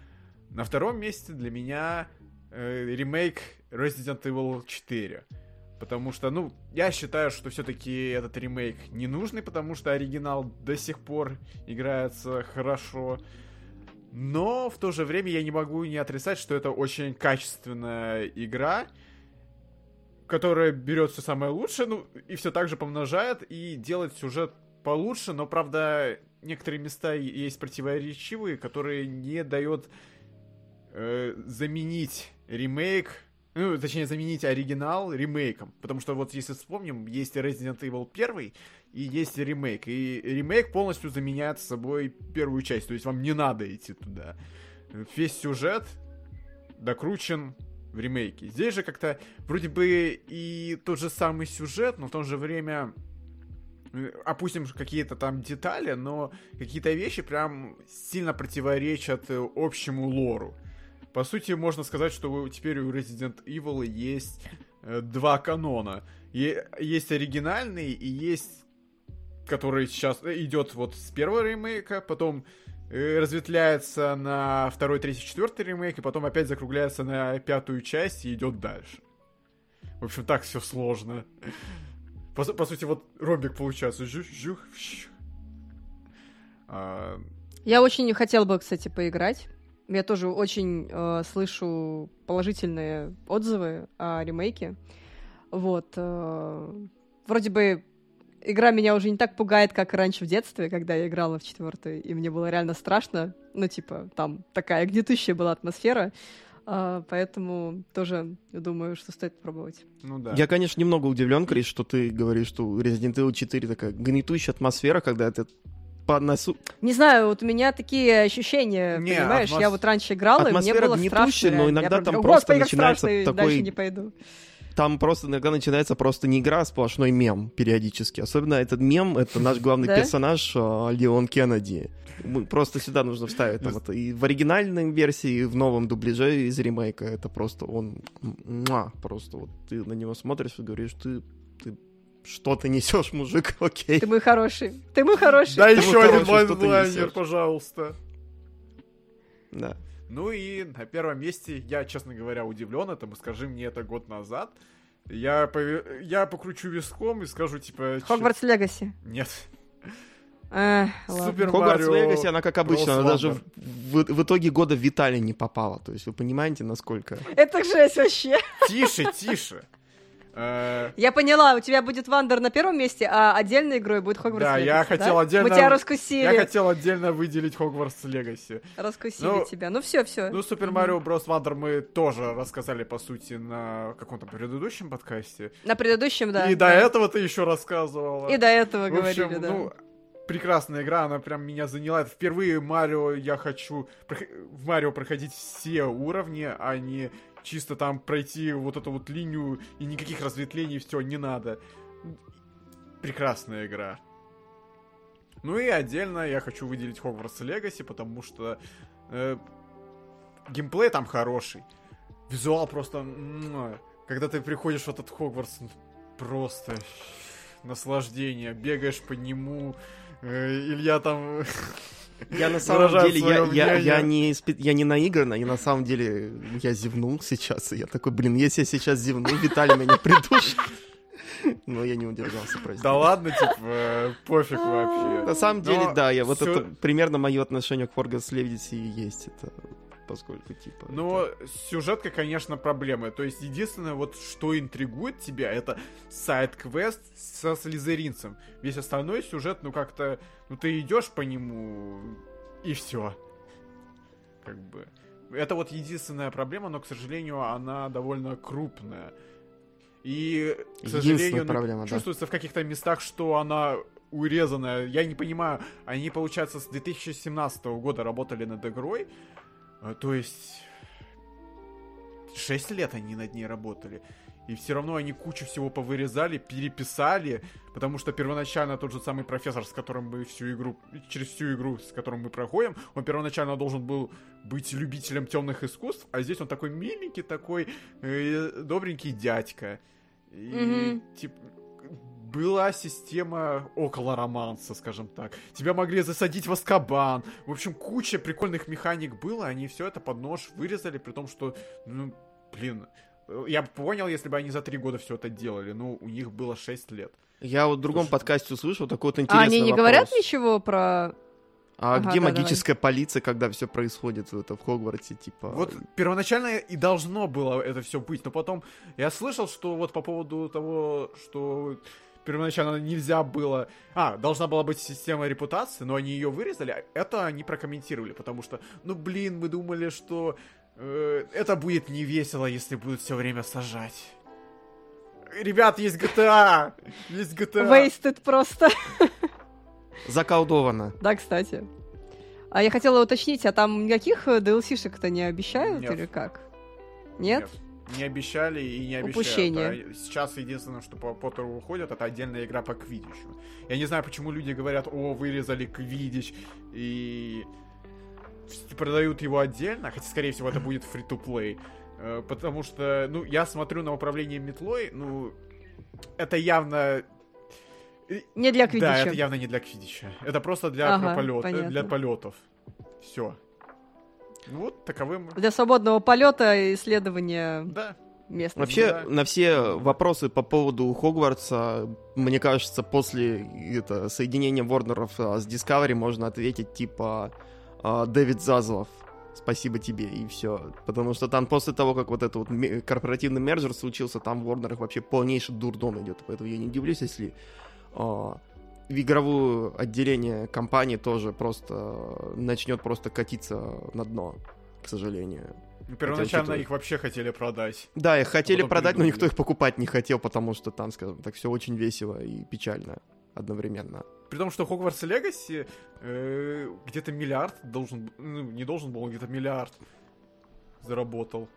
На втором месте для меня э, ремейк Resident Evil 4. Потому что, ну, я считаю, что все-таки этот ремейк не нужный, потому что оригинал до сих пор играется хорошо. Но в то же время я не могу не отрицать, что это очень качественная игра, которая берет все самое лучшее, ну, и все так же помножает, и делает сюжет получше, но, правда, некоторые места есть противоречивые, которые не дает э, заменить ремейк, ну, точнее, заменить оригинал ремейком. Потому что вот если вспомним, есть Resident Evil 1 и есть ремейк. И ремейк полностью заменяет собой первую часть. То есть вам не надо идти туда. Весь сюжет докручен в ремейке. Здесь же как-то вроде бы и тот же самый сюжет, но в то же время э, опустим какие-то там детали, но какие-то вещи прям сильно противоречат э, общему лору. По сути, можно сказать, что теперь у Resident Evil есть э, два канона. Е- есть оригинальный и есть который сейчас идет вот с первого ремейка, потом э, разветвляется на второй, третий, четвертый ремейк, и потом опять закругляется на пятую часть и идет дальше. В общем, так все сложно. По, по сути, вот ромбик получается. Жух, жух.
А... Я очень хотел бы, кстати, поиграть. Я тоже очень э, слышу положительные отзывы о ремейке. Вот. Э, вроде бы игра меня уже не так пугает, как раньше в детстве, когда я играла в четвертую, и мне было реально страшно. Ну, типа, там такая гнетущая была атмосфера. Uh, поэтому тоже думаю, что стоит попробовать.
Ну да. Я, конечно, немного удивлен, Крис, что ты говоришь, что Resident Evil 4 такая гнетущая атмосфера, когда это по носу...
Не знаю, вот у меня такие ощущения, не, понимаешь? Атмос... Я вот раньше играла,
Атмосфера
и мне было
гнетущая,
страшно.
но иногда там просто начинается
страшно,
такой...
не пойду
там просто иногда начинается просто не игра, а сплошной мем периодически. Особенно этот мем, это наш главный персонаж а, Леон Кеннеди. Просто сюда нужно вставить там это. И в оригинальной версии, и в новом дубляже из ремейка это просто он... Просто вот ты на него смотришь и говоришь, ты, ты что ты несешь, мужик, окей.
Ты мой хороший. Ты мой хороший.
Да еще один лайнер, пожалуйста.
Да.
Ну и на первом месте, я, честно говоря, удивлен этому. Скажи мне это год назад. Я, пове... я покручу виском и скажу, типа...
Хогвартс Легаси.
Нет.
А,
Супер Хогвартс Легаси, она как обычно, она даже в, в, в итоге года в Виталий не попала. То есть вы понимаете, насколько...
Это жесть вообще.
Тише, тише.
Э, я поняла, у тебя будет Wonder на первом месте, а отдельной игрой будет Хогвартс
Да, я хотел отдельно...
Мы тебя раскусили.
Я хотел отдельно выделить Hogwarts Legacy.
Раскусили ну, тебя. Ну все, все.
Ну, Super Mario Bros. Wonder мы тоже рассказали, по сути, на каком-то предыдущем подкасте.
На предыдущем, да.
И до этого ты еще рассказывала.
И до этого говорили, да. Ну,
прекрасная игра, она прям меня заняла. Это впервые Марио я хочу в Марио проходить все уровни, а не чисто там пройти вот эту вот линию и никаких разветвлений, все, не надо. Прекрасная игра. Ну и отдельно я хочу выделить Hogwarts Legacy, потому что э, геймплей там хороший. Визуал просто... Когда ты приходишь в этот Хогвартс, просто наслаждение. Бегаешь по нему. Э, Илья там
Я на самом деле, я, я, я, не, я не наигранно, и на самом деле я зевнул сейчас, и я такой, блин, если я сейчас зевну, Виталий меня придушит. Но я не удержался, простите.
Да ладно, типа, пофиг вообще.
На самом деле, да, я вот это примерно мое отношение к Форгас Левидиси и есть. Это поскольку, типа...
Но это... сюжетка, конечно, проблема. То есть, единственное, вот что интригует тебя, это сайт-квест со слизеринцем. Весь остальной сюжет, ну, как-то... Ну, ты идешь по нему, и все. Как бы... Это вот единственная проблема, но, к сожалению, она довольно крупная. И, к сожалению, ну, проблема, чувствуется да. в каких-то местах, что она урезанная. Я не понимаю, они, получается, с 2017 года работали над игрой, то есть... Шесть лет они над ней работали. И все равно они кучу всего повырезали, переписали, потому что первоначально тот же самый профессор, с которым мы всю игру, через всю игру, с которым мы проходим, он первоначально должен был быть любителем темных искусств, а здесь он такой миленький, такой э, добренький дядька. И, mm-hmm. типа, была система около романса, скажем так. Тебя могли засадить в Аскабан. В общем, куча прикольных механик было, они все это под нож вырезали, при том, что, ну, блин, я бы понял, если бы они за три года все это делали, но у них было шесть лет.
Я вот в другом Слушай, подкасте услышал такой вот интересный
А они не
вопрос.
говорят ничего про
а ага, где да, магическая давай. полиция, когда все происходит это в Хогвартсе, типа?
Вот первоначально и должно было это все быть, но потом я слышал, что вот по поводу того, что первоначально нельзя было... А, должна была быть система репутации, но они ее вырезали. А это они прокомментировали, потому что, ну блин, мы думали, что э, это будет не весело, если будут все время сажать. Ребят, есть GTA! Есть GTA!
Wasted просто.
Заколдовано.
Да, кстати. А я хотела уточнить, а там никаких DLC-шек-то не обещают
Нет.
или как? Нет? Нет.
Не обещали и не обещают.
Упущение.
А сейчас единственное, что по Поттеру выходит, это отдельная игра по Квидичу. Я не знаю, почему люди говорят, о, вырезали Квидич, и продают его отдельно, хотя, скорее всего, это будет free-to-play. Э, Потому что, ну, я смотрю на управление метлой, ну, это явно...
Не для
Да,
квиддича.
это явно не для квидича. Это просто для,
Ага,
полет,
понятно.
для полетов. Все. Вот таковым.
Для свободного полета и исследования
Да.
местности.
Вообще,
да.
на все вопросы по поводу Хогвартса, мне кажется, после это, соединения Ворнеров а, с Discovery можно ответить типа а, Дэвид Зазлов. Спасибо тебе, и все. Потому что там после того, как вот этот вот корпоративный мерджер случился, там в Warner вообще полнейший дурдом идет. Поэтому я не удивлюсь, если а, в игровое отделение компании тоже просто начнет просто катиться на дно, к сожалению.
Ну, Первоначально их вообще хотели продать.
Да, их хотели
Потом
продать, но
придумали.
никто их покупать не хотел, потому что там, скажем так, все очень весело и печально одновременно.
При том, что Хогвартс Легаси э, где-то миллиард должен... Ну, не должен был, он где-то миллиард заработал.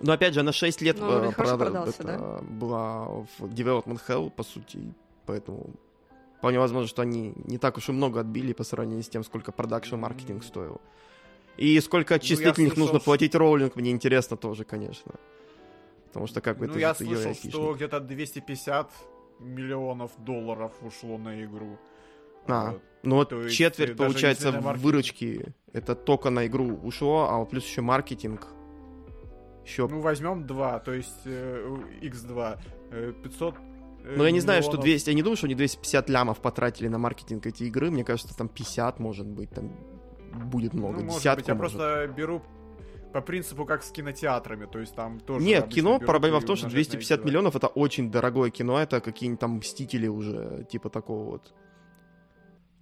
Но опять же, она 6 лет
Ну,
э, прода-
продался,
это, была в Development Hell, по сути, поэтому вполне возможно, что они не так уж и много отбили по сравнению с тем, сколько продакшн маркетинг стоил. И сколько отчислительных
слышал,
нужно платить роулинг, мне интересно тоже, конечно. Потому что как бы
ну,
это
я
же
слышал,
её
что где-то 250 миллионов долларов ушло на игру.
А,
Вот.
ну вот
То есть,
четверть,
даже
получается, выручки это только на игру ушло, а плюс еще маркетинг. Еще...
Ну, возьмем 2, то есть э, x2. э, 500 э,
Но я не знаю, что
миллионов.
200... Я не думаю, что они 250 лямов потратили на маркетинг эти игры. Мне кажется, там 50, может быть, там будет много.
Ну, может быть, я
может.
просто беру по принципу, как с кинотеатрами, то есть там тоже...
Нет, кино, проблема в том, что
умножают на
250
X2.
миллионов это очень дорогое кино, это какие-нибудь там Мстители уже, типа такого вот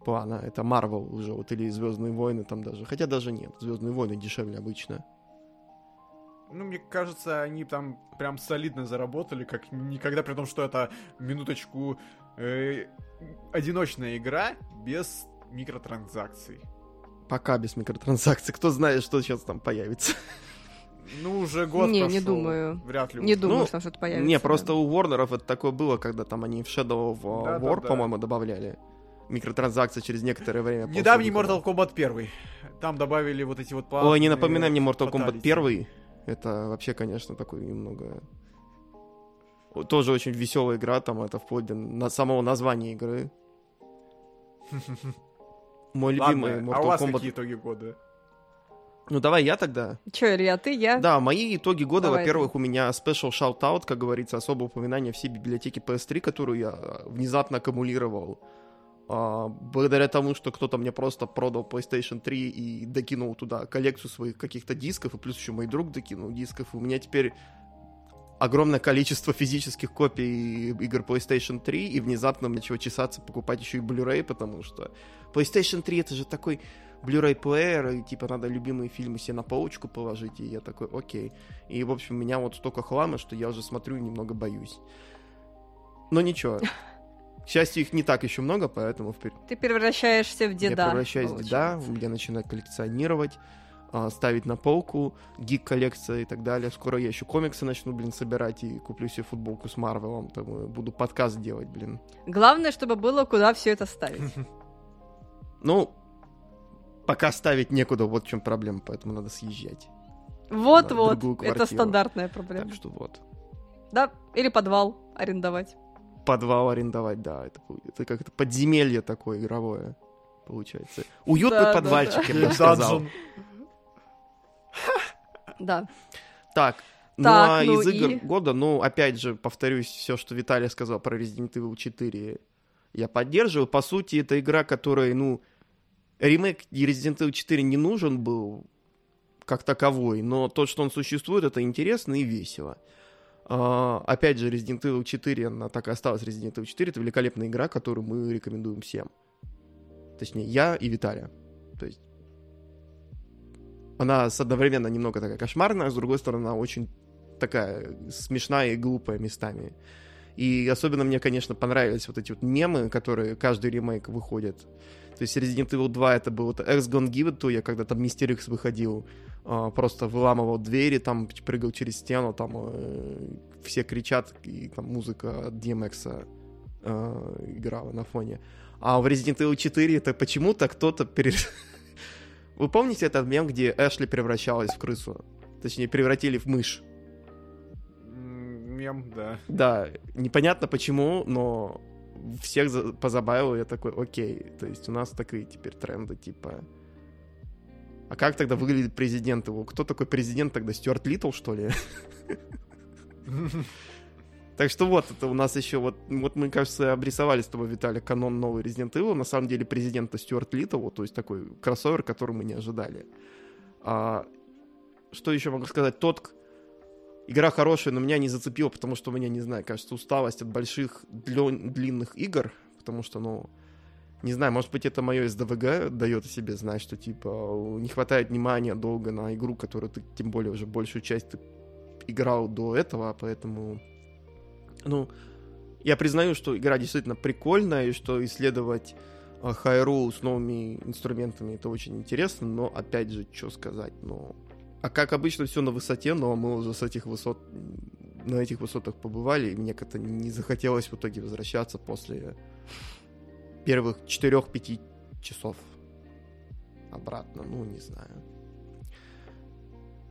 плана. Это Марвел уже, вот или Звездные войны там даже. Хотя даже нет, Звездные войны дешевле обычно.
Ну, мне кажется, они там прям солидно заработали, как никогда, при том, что это, минуточку, э, одиночная игра без микротранзакций.
Пока без микротранзакций. Кто знает, что сейчас там появится.
Ну, уже год
Не, не
прошёл,
думаю.
Вряд ли.
Не
уже.
думаю,
Ну,
что там что-то появится.
Не,
да.
просто у Warner'ов это такое было, когда там они в Shadow of uh,
Да-да-да.
War, по-моему, добавляли микротранзакции через некоторое время.
Недавний. Mortal Kombat 1. Там добавили вот эти вот
Ой, не напоминай мне Mortal Kombat
fatality.
1. Это вообще, конечно, такой немного... Тоже очень веселая игра, там это вплоть до на самого названия игры. Мой любимый
Ладно,
Mortal
а у вас
Kombat.
какие итоги года?
Ну давай я тогда.
Чё, Илья, ты, я?
Да, мои итоги года,
Давай
во-первых, у меня special shout-out, как говорится, особое упоминание всей библиотеки PS3, которую я э, внезапно аккумулировал. А, благодаря тому, что кто-то мне просто продал PlayStation 3 и докинул туда коллекцию своих каких-то дисков, и плюс еще мой друг докинул дисков, и у меня теперь огромное количество физических копий игр PlayStation 3, и внезапно мне начало чесаться покупать еще и Blu-ray, потому что PlayStation 3 это же такой Blu-ray плеер, и типа надо любимые фильмы себе на полочку положить, и я такой, окей. И, в общем, у меня вот столько хлама, что я уже смотрю и немного боюсь. Но ничего. К счастью, их не так еще много, поэтому вперед.
Ты превращаешься в деда.
Я превращаюсь в деда, я начинаю коллекционировать, а, ставить на полку, гик-коллекция и так далее. Скоро я еще комиксы начну, блин, собирать и куплю себе футболку с Марвелом, там и буду подкаст делать, блин.
Главное, чтобы было куда все это ставить.
Ну, пока ставить некуда, вот в чем проблема, поэтому надо съезжать.
Вот-вот,
другую
это стандартная проблема.
Так что вот.
Да, или подвал арендовать.
Подвал арендовать, да, это, это как-то подземелье такое игровое, получается. Уютный
Да,
подвальчик,
да.
я бы сказал.
Да.
Так, ну
Так,
а
ну
из игр
и?
года, ну, опять же, повторюсь, все, что Виталий сказал про Resident Evil 4, я поддерживаю. По сути, это игра, которая, ну, ремейк Resident Evil 4 не нужен был как таковой, но то, что он существует, это интересно и весело. А, опять же, Resident Evil 4, она так и осталась Resident Evil 4, это великолепная игра, которую мы рекомендуем всем. Точнее, я и Виталия. То есть она с одновременно немного такая кошмарная, а с другой стороны, она очень такая смешная и глупая местами. И особенно мне, конечно, понравились вот эти вот мемы, которые каждый ремейк выходит. То есть Resident Evil 2 это был это X Gone Give It To, я когда там Мистер Икс выходил, а, просто выламывал двери, там прыгал через стену, там э, все кричат, и там музыка от DMX э, играла на фоне. А в Resident Evil 4 это почему-то кто-то пере... Вы помните этот мем, где Эшли превращалась в крысу? Точнее, превратили в мышь.
Мем, да.
Да, непонятно почему, но всех позабавил, я такой, окей, то есть у нас такие теперь тренды, типа... А как тогда выглядит президент его? Кто такой президент тогда? Стюарт Литл, что ли? Так что вот, это у нас еще вот, вот мы, кажется, обрисовали с тобой, Виталий, канон новый Resident Evil. На самом деле президента Стюарт Литл, то есть такой кроссовер, который мы не ожидали. А, что еще могу сказать? Тот, игра хорошая, но меня не зацепила, потому что у меня, не знаю, кажется, усталость от больших длинных игр, потому что, ну, не знаю, может быть, это мое СДВГ дает о себе знать, что, типа, не хватает внимания долго на игру, которую ты, тем более, уже большую часть ты играл до этого, поэтому, ну, я признаю, что игра действительно прикольная, и что исследовать Хайру с новыми инструментами это очень интересно, но, опять же, что сказать, ну, а как обычно все на высоте, но мы уже с этих высот на этих высотах побывали, и мне как-то не захотелось в итоге возвращаться после первых 4-5 часов обратно, ну, не знаю.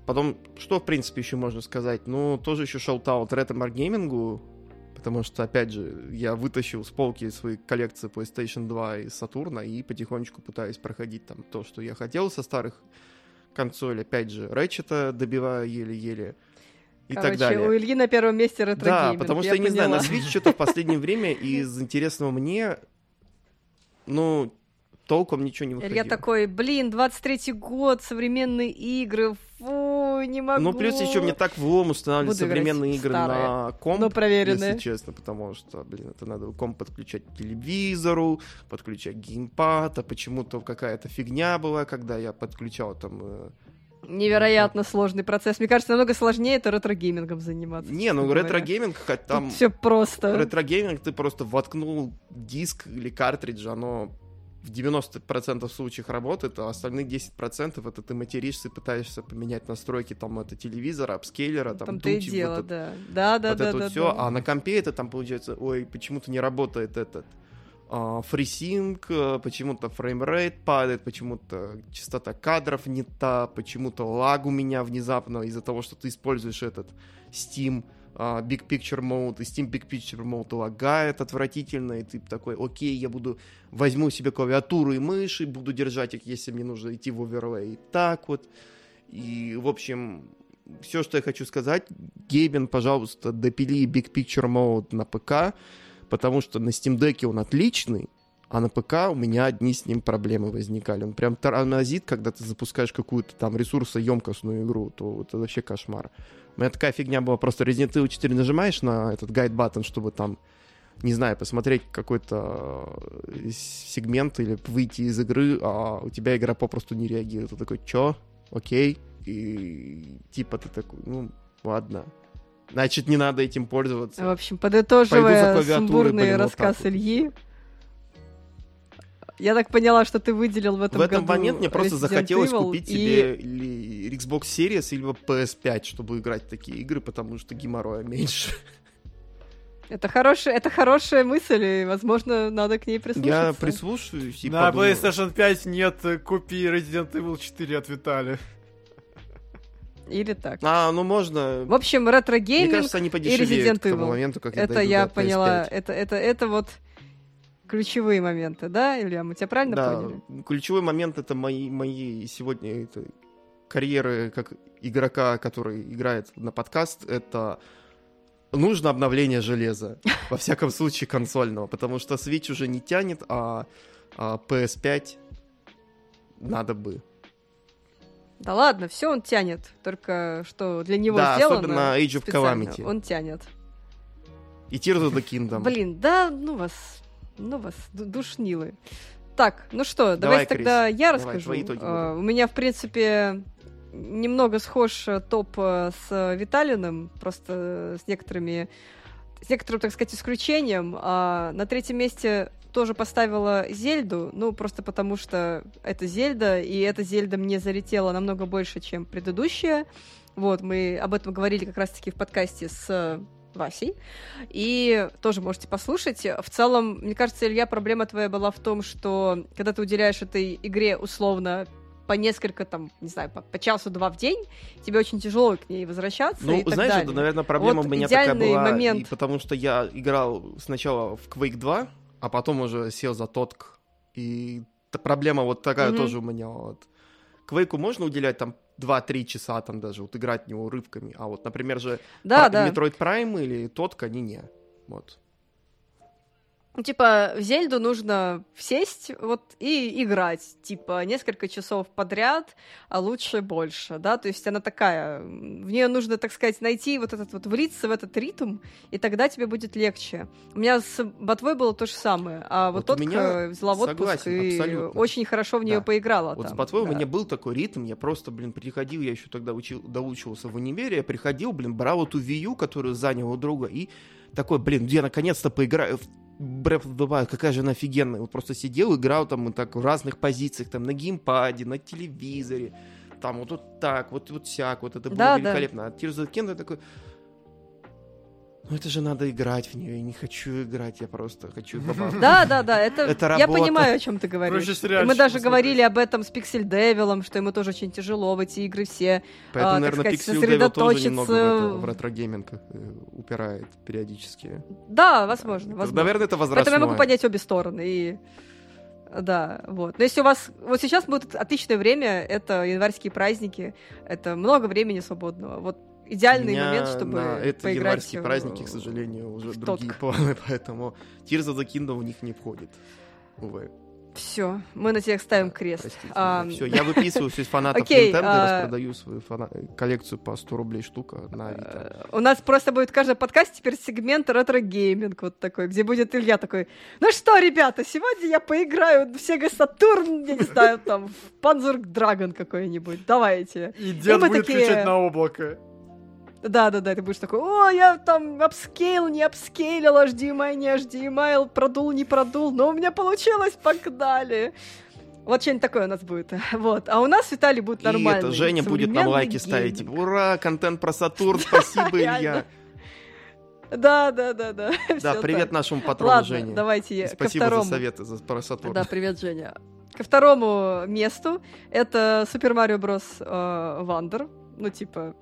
Потом, что, в принципе, еще можно сказать? Ну, тоже еще шоу-таут ретро геймингу, потому что, опять же, я вытащил с полки свои коллекции PlayStation 2 и Saturn и потихонечку пытаюсь проходить там то, что я хотел со старых консоль, опять же, Рэчета добиваю еле-еле и
Короче,
так далее.
у Ильи на первом месте ретро
Да, потому что, я, я не знаю, на Switch что-то в последнее время из интересного мне, ну, толком ничего не выходило.
Я такой, блин, 23-й год, современные игры, фу, не могу.
Ну, плюс еще мне так в лом устанавливать Буду современные игры старые, на комп, но проверенные. если честно, потому что, блин, это надо комп подключать к телевизору, подключать геймпад, а почему-то какая-то фигня была, когда я подключал там э,
невероятно сложный процесс. Мне кажется, намного сложнее это ретро-геймингом заниматься.
Не, ну ретро-гейминг, хоть там...
все просто.
Ретро-гейминг, ты просто воткнул диск или картридж, оно в 90% случаев работает, а остальные 10% это ты материшься и пытаешься поменять настройки там это телевизора, upscaler а, там,
там то и дело, вот да. Да, да,
вот
да,
это
да,
вот все.
Да.
А на компе это там получается, ой, почему-то не работает этот FreeSync, а, почему-то frame rate падает, почему-то частота кадров не та, почему-то лаг у меня внезапно из-за того, что ты используешь этот Steam uh, Big Picture Mode, и Steam Big Picture Mode лагает отвратительно, и ты такой, окей, я буду, возьму себе клавиатуру и мышь, и буду держать их, если мне нужно идти в оверлей. И так вот. И, в общем, все, что я хочу сказать, Гейбен, пожалуйста, допили Big Picture Mode на ПК, потому что на Steam Deck он отличный, а на ПК у меня одни с ним проблемы возникали. Он прям тормозит, когда ты запускаешь какую-то там ресурсоемкостную игру, то это вообще кошмар. Меня такая фигня была, просто Resident Evil 4 нажимаешь на этот гайд баттон, чтобы там, не знаю, посмотреть какой-то э, сегмент или выйти из игры, а у тебя игра попросту не реагирует. Ты такой, чё? Окей. И типа ты такой, ну, ладно. Значит, не надо этим пользоваться.
В общем, подытоживая сумбурный рассказ Ильи, я так поняла, что ты выделил в этом
В этом
году
момент мне просто
Resident
захотелось
Evil
купить
и...
себе или Xbox Series, или PS5, чтобы играть в такие игры, потому что геморроя меньше.
Это, хорошая, это хорошая мысль, и, возможно, надо к ней прислушаться.
Я прислушаюсь и
На
подумаю.
PlayStation 5 нет, купи Resident Evil 4 от Виталия.
Или так.
А, ну можно.
В общем,
Мне
ретро-гейминг
кажется, они
и Resident
к тому
Evil.
моменту, как я
Это я поняла.
PS5.
Это, это, это вот ключевые моменты, да, Илья? Мы тебя правильно
Да,
поняли?
ключевой момент это мои, мои сегодня это карьеры как игрока, который играет на подкаст, это нужно обновление железа. Во всяком случае, консольного. Потому что Switch уже не тянет, а, а PS5 надо бы.
Да ладно, все он тянет. Только что для него
Да,
сделано.
особенно Age of. Calamity.
Он тянет.
И Tears of the Kingdom.
Блин, да, ну вас, ну вас, ду- душнилы. Так, ну что,
Давай,
давайте
Крис,
тогда я
давай,
расскажу. А, у меня, в принципе, немного схож э, топ э, с Виталиным, просто с некоторыми с некоторым, так сказать, исключением. А на третьем месте тоже поставила Зельду, ну, просто потому что это Зельда, и эта Зельда мне залетела намного больше, чем предыдущая. Вот, мы об этом говорили как раз-таки в подкасте с Васей. И тоже можете послушать. В целом, мне кажется, Илья, проблема твоя была в том, что когда ты уделяешь этой игре условно по несколько, там, не знаю, по, по часу-два в день, тебе очень тяжело к ней возвращаться.
Ну,
и так
знаешь,
далее.
это, наверное, проблема
Вот
у меня такая была,
момент.
и потому что я играл сначала в Quake 2, а потом уже сел за Тотк. И проблема вот такая
Мгм.
тоже у меня. Вот. Quake можно уделять там 2-3 часа там даже, вот играть в него урывками. А вот, например, же
Да,
Пра-
да.
Metroid Prime или Тотк, они не. Вот.
Ну, типа, в Зельду нужно сесть вот и играть, типа, несколько часов подряд, а лучше больше, да, то есть она такая, в нее нужно, так сказать, найти вот этот вот, влиться в этот ритм, и тогда тебе будет легче. У меня с Ботвой было то же самое, а вот,
Вот
тот
меня
взяла в отпуск
согласен,
и
абсолютно.
очень хорошо в нее
Да.
поиграла
Вот
там,
с ботвой
да.
у меня был такой ритм, я просто, блин, приходил, я еще тогда учил, доучивался в универе, я приходил, блин, брал эту U, которую занял у друга, и такой, блин, я наконец-то поиграю в Breath of the Wild, какая же она офигенная. Вот просто сидел, играл там и так в разных позициях, там на геймпаде, на телевизоре, там вот, вот так, вот, вот сяк, вот это было
Да, да.
великолепно. А Tears of the Kingdom такой, ну это же надо играть в нее, я не хочу играть, я просто хочу попасть.
Да, да, да, это,
Это
я понимаю, о чем ты говоришь. Мы даже говорили об этом с Пиксель Девилом, что ему тоже очень тяжело в эти игры все
Поэтому,
а,
наверное,
сказать,
Pixel Devil тоже
сосредоточиться
немного в, это, в ретро-гейминг э, упирает периодически.
Да, возможно,
Это,
возможно.
Наверное, это возрастное.
Поэтому я могу понять обе стороны. И... Да, вот. Но если у вас... Вот сейчас будет отличное время, это январские праздники, это много времени свободного. Вот идеальный момент, чтобы
на это
поиграть
январские
в-
праздники, к сожалению, уже
в
другие планы, поэтому Tears of the Kingdom в них не входит. Увы.
Все, мы на тебя ставим крест.
Простите.
А,
Все, я выписываюсь из фанатов
окей,
Nintendo
а-
и распродаю свою фана- коллекцию по 100 рублей штука на Авито.
Э, У нас просто будет каждый подкаст теперь сегмент ретро-гейминг вот такой, где будет Илья такой, ну что, ребята, сегодня я поиграю в Sega Saturn, я не знаю, там, в Panzer Dragoon какой-нибудь, давайте.
И дед
мы
будет
такие-
кричать на облако.
Да-да-да, ты будешь такой, о, я там upscale, не апскейлил, HDMI, не HDMI, продул, не продул, но у меня получилось, погнали. Вот что-нибудь такое у нас будет. Вот. А у нас, Виталий, будет
И
нормальный.
это Женя будет нам лайки ставить.
гейминг.
Типа, ура, контент про Сатурн, спасибо, Илья.
Да, да, да, да.
Да, привет
так.
нашему патрону
Ладно,
Жене.
давайте я
Спасибо за
второму.
советы за, про Сатурн.
Да, привет, Женя. Ко второму месту это Super Mario Bros. Wonder. Ну, типа,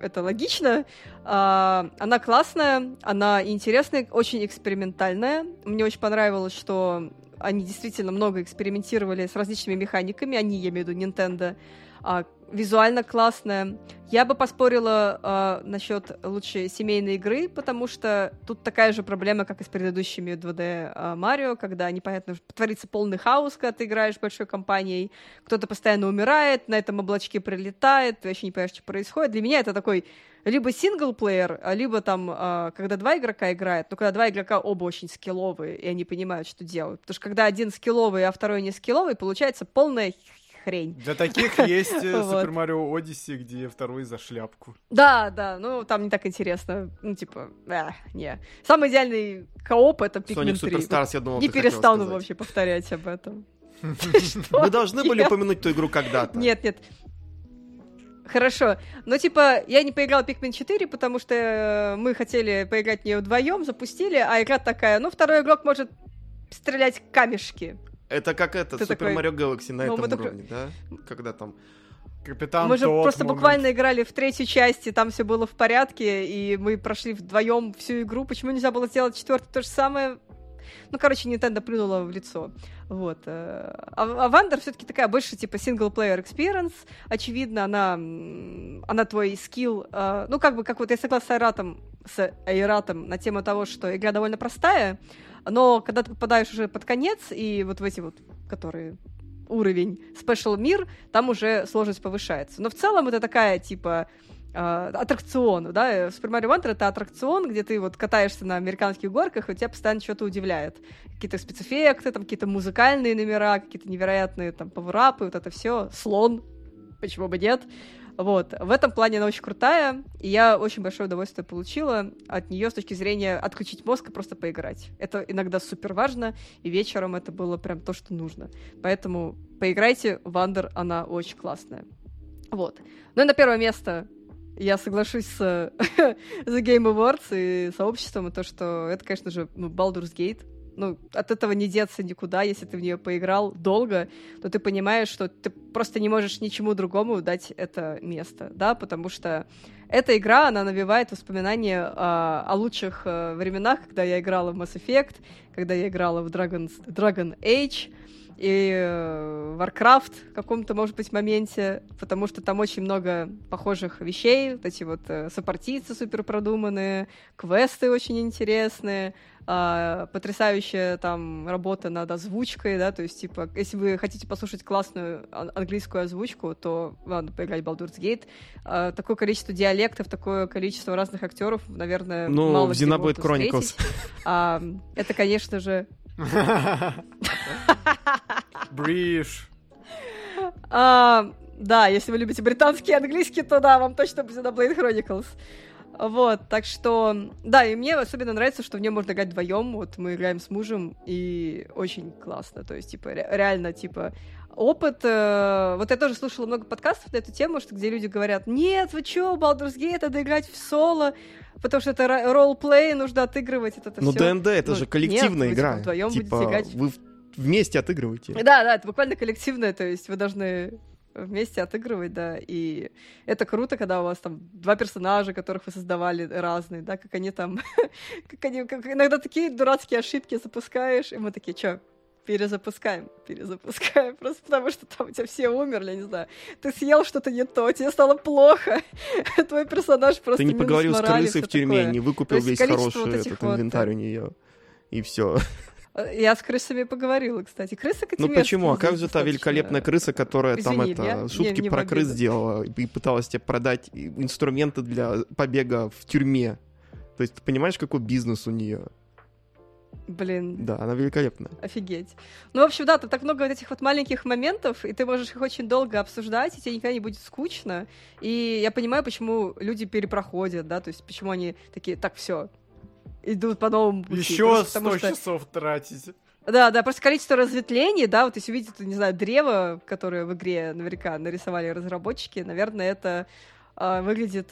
это логично. А, она классная, она интересная, очень экспериментальная. Мне очень понравилось, что они действительно много экспериментировали с различными механиками, они, я имею в виду Nintendo. А, визуально классная. Я бы поспорила а, насчет лучшей семейной игры, потому что тут такая же проблема, как и с предыдущими 2D а, Марио, когда непонятно, творится полный хаос, когда ты играешь большой компанией, кто-то постоянно умирает, на этом облачке прилетает, ты вообще не понимаешь, что происходит. Для меня это такой либо синглплеер, а либо там, а, когда два игрока играют, но когда два игрока оба очень скилловые, и они понимают, что делают. Потому что когда один скилловый, а второй не скилловый, получается полная хрень.
Для таких есть э. Super Mario Odyssey, где второй за шляпку.
Да, да, ну там не так интересно. Ну, типа, а, не. Самый идеальный кооп это Pikmin
Sonic
3.
Superstars, я думал,
Не перестану вообще повторять об этом.
Вы должны были упомянуть ту игру когда-то.
Нет, нет. Хорошо. Ну, типа, я не поиграл в Pikmin 4, потому что э, мы хотели поиграть в нее вдвоем, запустили, а игра такая, ну, второй игрок может стрелять камешки.
Это как это,
Ты
Super
такой,
Mario Galaxy на
ну,
этом уровне, да? Когда там...
Капитан
мы же
тот
просто
момент.
буквально играли в третьей части, там все было в порядке, и мы прошли вдвоем всю игру. Почему нельзя было сделать четвертый то же самое? Ну, короче, Nintendo плюнула в лицо. Вот. э. А, а Вандер все-таки такая больше типа single-player experience. Очевидно, она, она твой скилл. э, ну, как бы, как вот я согласна с Айратом, с Айратом на тему того, что игра довольно простая, но когда ты попадаешь уже под конец, и вот в эти вот, которые уровень Special мир, там уже сложность повышается. Но в целом это такая, типа, э, аттракцион, да, Super Mario Wonder это аттракцион, где ты вот катаешься на американских горках, и тебя постоянно что-то удивляет. Какие-то спецэффекты, там какие-то музыкальные номера, какие-то невероятные там поворапы, вот это все, слон, почему бы нет. Вот. В этом плане она очень крутая, и я очень большое удовольствие получила от нее с точки зрения отключить мозг и просто поиграть. Это иногда супер важно, и вечером это было прям то, что нужно. Поэтому поиграйте, Вандер, она очень классная. Вот. Ну и на первое место я соглашусь с The Game Awards и сообществом, и то, что это, конечно же, ну, Baldur's Gate ну, от этого не деться никуда, если ты в нее поиграл долго, то ты понимаешь, что ты просто не можешь ничему другому дать это место, да, потому что эта игра, она навевает воспоминания о, о лучших э, временах, когда я играла в Mass Effect, когда я играла в Dragon, Dragon Age, и э, Warcraft в каком-то, может быть, моменте, потому что там очень много похожих вещей, вот эти вот э, сопартийцы супер продуманные, квесты очень интересные, э, потрясающая там работа над озвучкой, да, то есть, типа, если вы хотите послушать классную английскую озвучку, то ладно, поиграть Baldur's Gate. Э, такое количество диалектов, такое количество разных актеров, наверное,
ну,
мало
в Xenoblade Chronicles.
А, это, конечно же...
Бриш.
А, да, если вы любите британский и английский, то да, вам точно будет Xenoblade Chronicles. Вот, так что, да, и мне особенно нравится, что в нем можно играть вдвоем. Вот мы играем с мужем, и очень классно. То есть, типа, ре- реально, типа, опыт... Э, вот я тоже слушала много подкастов на эту тему, что где люди говорят, нет, вы чё, Baldur's Gate, надо играть в соло, потому что это ролл-плей, нужно отыгрывать это, это
Ну,
всё».
ДНД это
Ну,
же коллективная
нет, вы,
игра.
типа, вдвоем
типа,
будете играть.
вы вместе отыгрываете.
Да, да, это буквально коллективное, то есть вы должны вместе отыгрывать, да, и это круто, когда у вас там два персонажа, которых вы создавали разные, да, как они там, как они, как иногда такие дурацкие ошибки запускаешь, и мы такие, чё, перезапускаем, перезапускаем, просто потому что там у тебя все умерли, не знаю, ты съел что-то не то, тебе стало плохо, твой персонаж просто
Ты не поговорил с
морали,
крысой
всё
в тюрьме,
такое.
не выкупил
есть
весь хороший
вот
этот
вот,
инвентарь
э,
у нее. И все.
Я с крысами поговорила, кстати. Крысы
Ну почему? А как же та великолепная крыса, которая там
Извини,
это
я-
шутки
не
про крыс делала и пыталась тебе продать инструменты для побега в тюрьме? То есть ты понимаешь, какой бизнес у нее?
Блин,
Да, она великолепная.
Офигеть. Ну, в общем, да, тут так много вот этих вот маленьких моментов, и ты можешь их очень долго обсуждать, и тебе никогда не будет скучно. И я понимаю, почему люди перепроходят, да, то есть почему они такие, так, все, идут по новому пути.
Еще
Просто
100
потому что-
часов тратить.
Да, да, просто количество разветвлений, да, вот если увидите, не знаю, древо, которое в игре наверняка нарисовали разработчики, наверное, это а, выглядит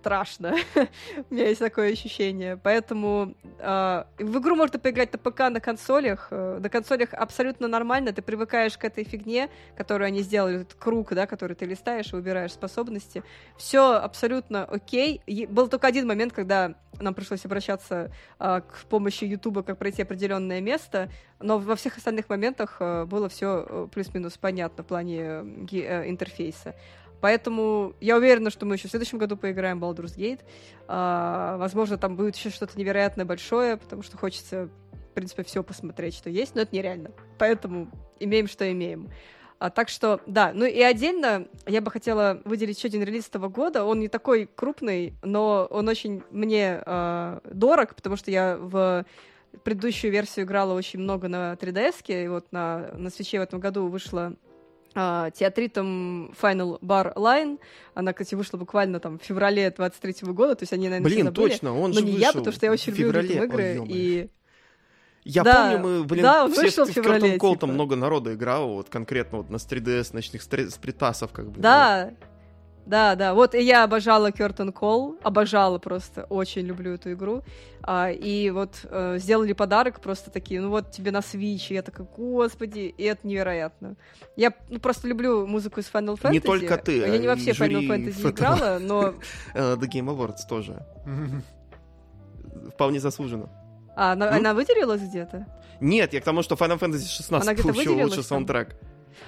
страшно. У меня есть такое ощущение. Поэтому а, в игру можно поиграть на ПК, на консолях. Э, На консолях абсолютно нормально. Ты привыкаешь к этой фигне, которую они сделали, этот круг, да, который ты листаешь и выбираешь способности. Все абсолютно окей. Был только один момент, когда нам пришлось обращаться а, к помощи Ютуба, как пройти определенное место, но во всех остальных моментах э, было все плюс-минус понятно в плане э, э, интерфейса. Поэтому я уверена, что мы еще в следующем году поиграем в Baldur's Gate. А, возможно, там будет еще что-то невероятно большое, потому что хочется, в принципе, все посмотреть, что есть, но это нереально. Поэтому имеем, что имеем. А, так что, да. Ну и отдельно я бы хотела выделить еще один релиз этого года. Он не такой крупный, но он очень мне э, дорог, потому что я в предыдущую версию играла очень много на 3DS, и вот на, на свече в этом году вышла театритом Final Bar Line. Она, кстати, вышла буквально там в феврале 23 года, то есть они, наверное,
Блин, точно, он
Но
же
не
вышел
я, потому что я очень люблю игры.
Ой,
и
Я
Да,
помню, мы, блин,
да,
все
вышел в феврале,
Curtain Call
типа.
много народа играло, вот конкретно вот на 3DS ночных спритасов как бы.
Да, да, да. Вот и я обожала Curtain Call, обожала просто, очень люблю эту игру. А, и вот э, сделали подарок просто такие, ну вот тебе на Switch, и я такая, господи, и это невероятно. Я ну, просто люблю музыку из Final Fantasy.
Не только ты,
Я
а
не во
и
все Final Fantasy
этого.
играла, но...
Э, The Game Awards тоже. Вполне заслуженно.
А, она,
Ну?
она выделилась где-то?
Нет, я к тому, что Final Fantasy 16
Она где-то
получил лучший
там?
саундтрек.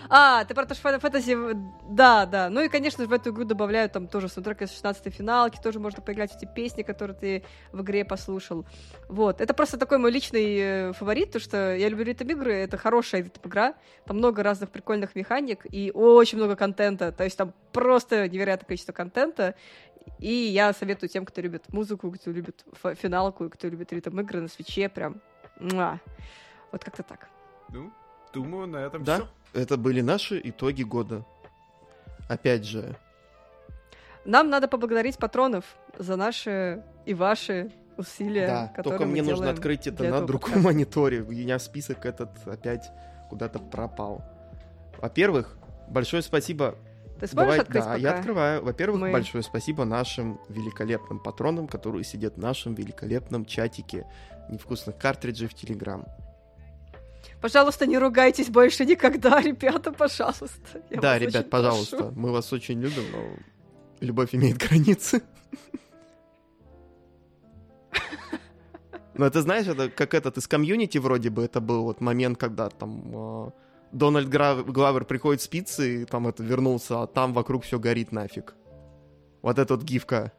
А, ты про то, что Fantasy... Да, да. Ну и, конечно же, в эту игру добавляют там тоже саундтрек из 16-й финалки, тоже можно поиграть в эти песни, которые ты в игре послушал. Вот. Это просто такой мой личный э, фаворит, то что я люблю ритм-игры, это хорошая ритм-игра, там много разных прикольных механик и очень много контента, то есть там просто невероятное количество контента, и я советую тем, кто любит музыку, кто любит финалку, и кто любит ритм-игры на свече, прям... муа. Вот как-то так.
Ну, думаю, на этом
Да,
все.
Это были наши итоги года. Опять же,
Нам надо поблагодарить патронов за наши и ваши усилия,
Да,
которые
только мне нужно открыть это на другом
подкаста.
мониторе. У меня список этот опять куда-то пропал. Во-первых, большое спасибо.
Ты сможешь
Давай-
открыть
да,
пока?
я открываю. Во-первых,
Мы-
большое спасибо нашим великолепным патронам, которые сидят в нашем великолепном чатике невкусных картриджей в Телеграм.
Пожалуйста, не ругайтесь больше никогда, ребята, пожалуйста. Я
да, ребят, пожалуйста,
прошу.
мы вас очень любим, но любовь имеет границы. Ну, это знаешь, это как этот из комьюнити вроде бы, это был вот момент, когда там э, Дональд Гра- Главер приходит с пиццы, и там это вернулся, а там вокруг все горит нафиг. Вот эта вот гифка.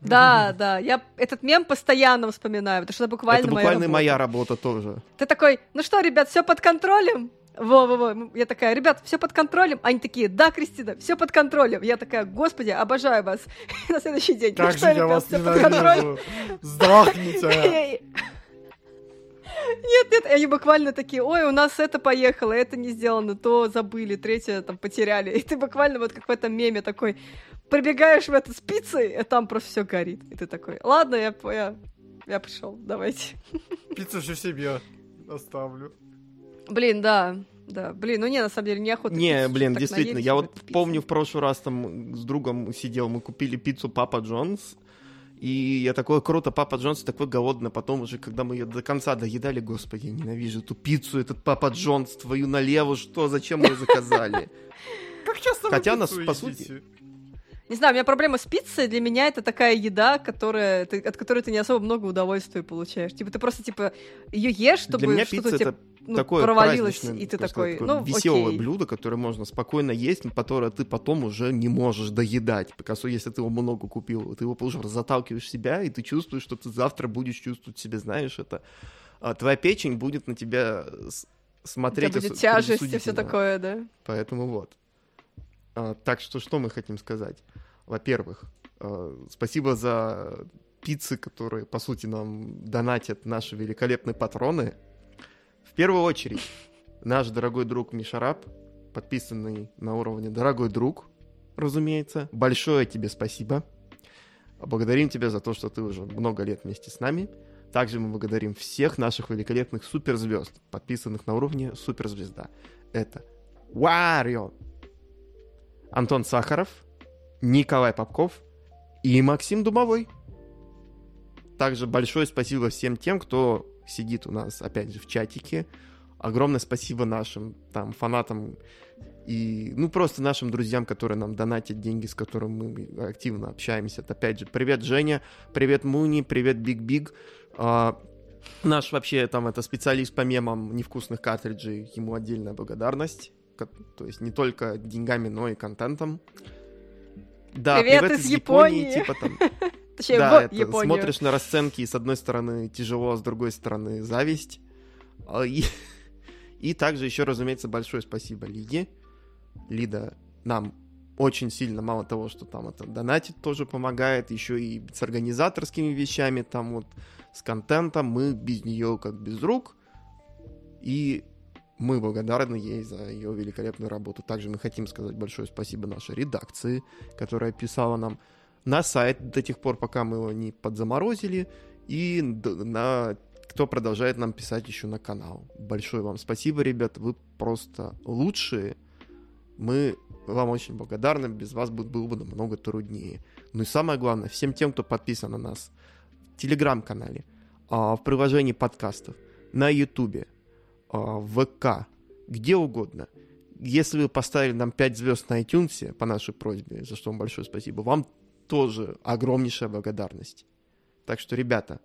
Да, да, я этот мем постоянно вспоминаю, потому что это буквально,
это буквально
моя
моя
работа.
работа тоже.
Ты такой, ну что, ребят, все под контролем? Во-во-во. Я такая, ребят, все под контролем. Они такие, да, Кристина, все под контролем. Я такая, господи, обожаю вас. На следующий день, ну
Как
что,
же я
ребят,
вас
все под контролем.
Сдохните!
Нет, нет, они буквально такие, ой, у нас это поехало, это не сделано, то забыли, третье там потеряли. И ты буквально вот как в этом меме такой, прибегаешь в это с пиццей, и там просто все горит. И ты такой, ладно, я, я, я пришел, давайте.
Пиццу же себе оставлю.
Блин, да, да, блин, ну не, на самом деле, неохота.
Не,
пиццу,
блин, действительно,
наелись
я вот
пиццей.
помню в прошлый раз там с другом сидел, мы купили пиццу Папа Джонс, и я такой, круто, Папа Джонс такой голодный, потом уже, когда мы ее до конца доедали, господи, я ненавижу эту пиццу, этот Папа Джонс, твою налево, что, зачем мы ее заказали?
Как часто
Хотя нас, по сути,
Не знаю, у меня проблема с пиццей. Для меня это такая еда, которая, ты- от которой ты не особо много удовольствия получаешь. Типа ты просто типа ее ешь, чтобы
Для меня
что-то
пицца
тебе
это
ну,
такое
провалилось, и ты
так
такой,
сказать,
ну
веселое
окей.
блюдо, которое можно спокойно есть, но которое ты потом уже не можешь доедать. Потому что если ты его много купил, ты его уже заталкиваешь в себя, и ты чувствуешь, что ты завтра будешь чувствовать себя, знаешь, это а, твоя печень будет на тебя
тебя
смотреть
будет
осу-
тяжесть и все такое, да?
Поэтому вот. А, так что что мы хотим сказать? Во-первых, а, спасибо за пиццы, которые, по сути, нам донатят наши великолепные патроны. В первую очередь, наш дорогой друг Мишараб, подписанный на уровне «Дорогой друг», разумеется. Большое тебе спасибо. Благодарим тебя за то, что ты уже много лет вместе с нами. Также мы благодарим всех наших великолепных суперзвезд, подписанных на уровне суперзвезда. Это Варио, Антон Сахаров, Николай Попков и Максим Дубовой. Также большое спасибо всем тем, кто сидит у нас, опять же, в чатике. Огромное спасибо нашим там фанатам и, ну, просто нашим друзьям, которые нам донатят деньги, с которыми мы активно общаемся. Это, опять же, привет, Женя, привет, Муни, привет, Биг Биг. А, наш вообще там это специалист по мемам невкусных картриджей, ему отдельная благодарность. То есть не только деньгами, но и контентом. Да,
Привет из Японии.
типа там.
Точнее,
Да, это
Японию.
смотришь на расценки, и с одной стороны тяжело, а с другой стороны зависть. А, И, и также еще, разумеется, большое спасибо Лиде. Лида нам очень сильно, мало того, что там это донатит, тоже помогает, еще и с организаторскими вещами, там вот с контентом, мы без нее как без рук, и мы благодарны ей за ее великолепную работу. Также мы хотим сказать большое спасибо нашей редакции, которая писала нам на сайт до тех пор, пока мы его не подзаморозили, и на кто продолжает нам писать еще на канал. Большое вам спасибо, ребят, вы просто лучшие. Мы вам очень благодарны, без вас бы- было бы намного труднее. Ну и самое главное, всем тем, кто подписан на нас в телеграм-канале, а, в приложении подкастов, на ютубе, в ВК, где угодно. Если вы поставили нам 5 звезд на iTunes по нашей просьбе, за что вам большое спасибо, вам тоже огромнейшая благодарность. Так что, ребята,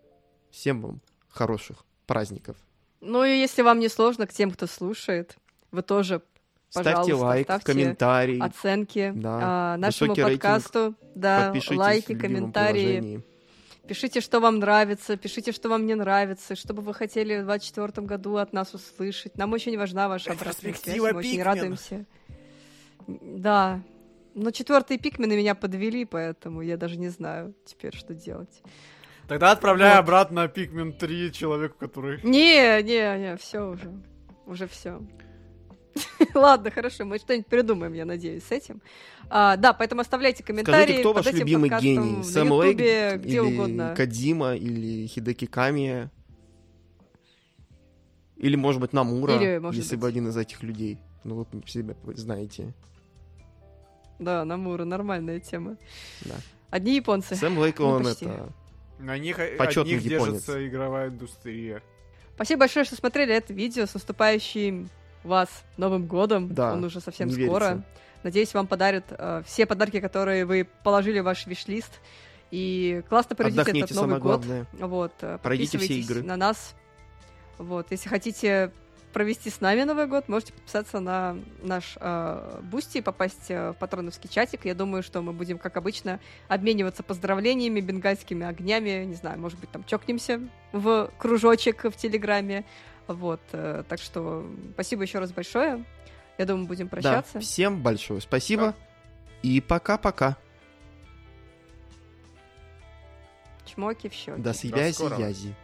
всем вам хороших праздников.
Ну и если вам не сложно, к тем, кто слушает, вы тоже
Ставьте
Пожалуйста,
лайк,
ставьте
комментарий,
оценки
Да.
а, нашему
Высокий рейтинг.
подкасту, да, лайки, комментарии.
приложении.
Пишите, что вам нравится, пишите, что вам не нравится, что бы вы хотели в 2024 году от нас услышать. Нам очень важна ваша обратная связь, мы очень радуемся. Да, но четвертые пикмены меня подвели, поэтому я даже не знаю теперь, что делать.
Тогда отправляй
Вот.
обратно Пикмен 3 человеку, который...
Не, не, не, все уже, уже все. Ладно, хорошо, мы что-нибудь придумаем, я надеюсь, с этим. А, да, поэтому оставляйте комментарии.
Скажите, кто ваш любимый гений? Сэм Лейк
где угодно.
Кадима, или Хидеки Камия? Или, может быть, Намура,
Или, может
если
быть-
бы один из этих людей. Ну, вы себя знаете.
Да, Намура, нормальная тема.
Да.
Одни японцы.
Сэм Лейк,
Ну,
он
почти.
это...
На них,
Почетный
от них
японец.
держится игровая индустрия.
Спасибо большое, что смотрели это видео. С наступающим вас Новым годом.
Да,
Он уже совсем скоро.
верится.
Надеюсь, вам подарят э, все подарки, которые вы положили в ваш виш-лист. И классно проведите
Отдохните,
этот Новый год.
главное.
Вот, э,
Пройдите все игры.
на нас. Вот, если хотите провести с нами Новый год, можете подписаться на наш э, Boosty и попасть э, в патроновский чатик. Я думаю, что мы будем, как обычно, обмениваться поздравлениями, бенгальскими огнями, не знаю, может быть, там чокнемся в кружочек в Телеграме. Вот, э, так что спасибо еще раз большое. Я думаю, будем прощаться.
Да, всем большое спасибо. И пока-пока.
Чмоки в щеки.
До связи,
скорого.
Язи.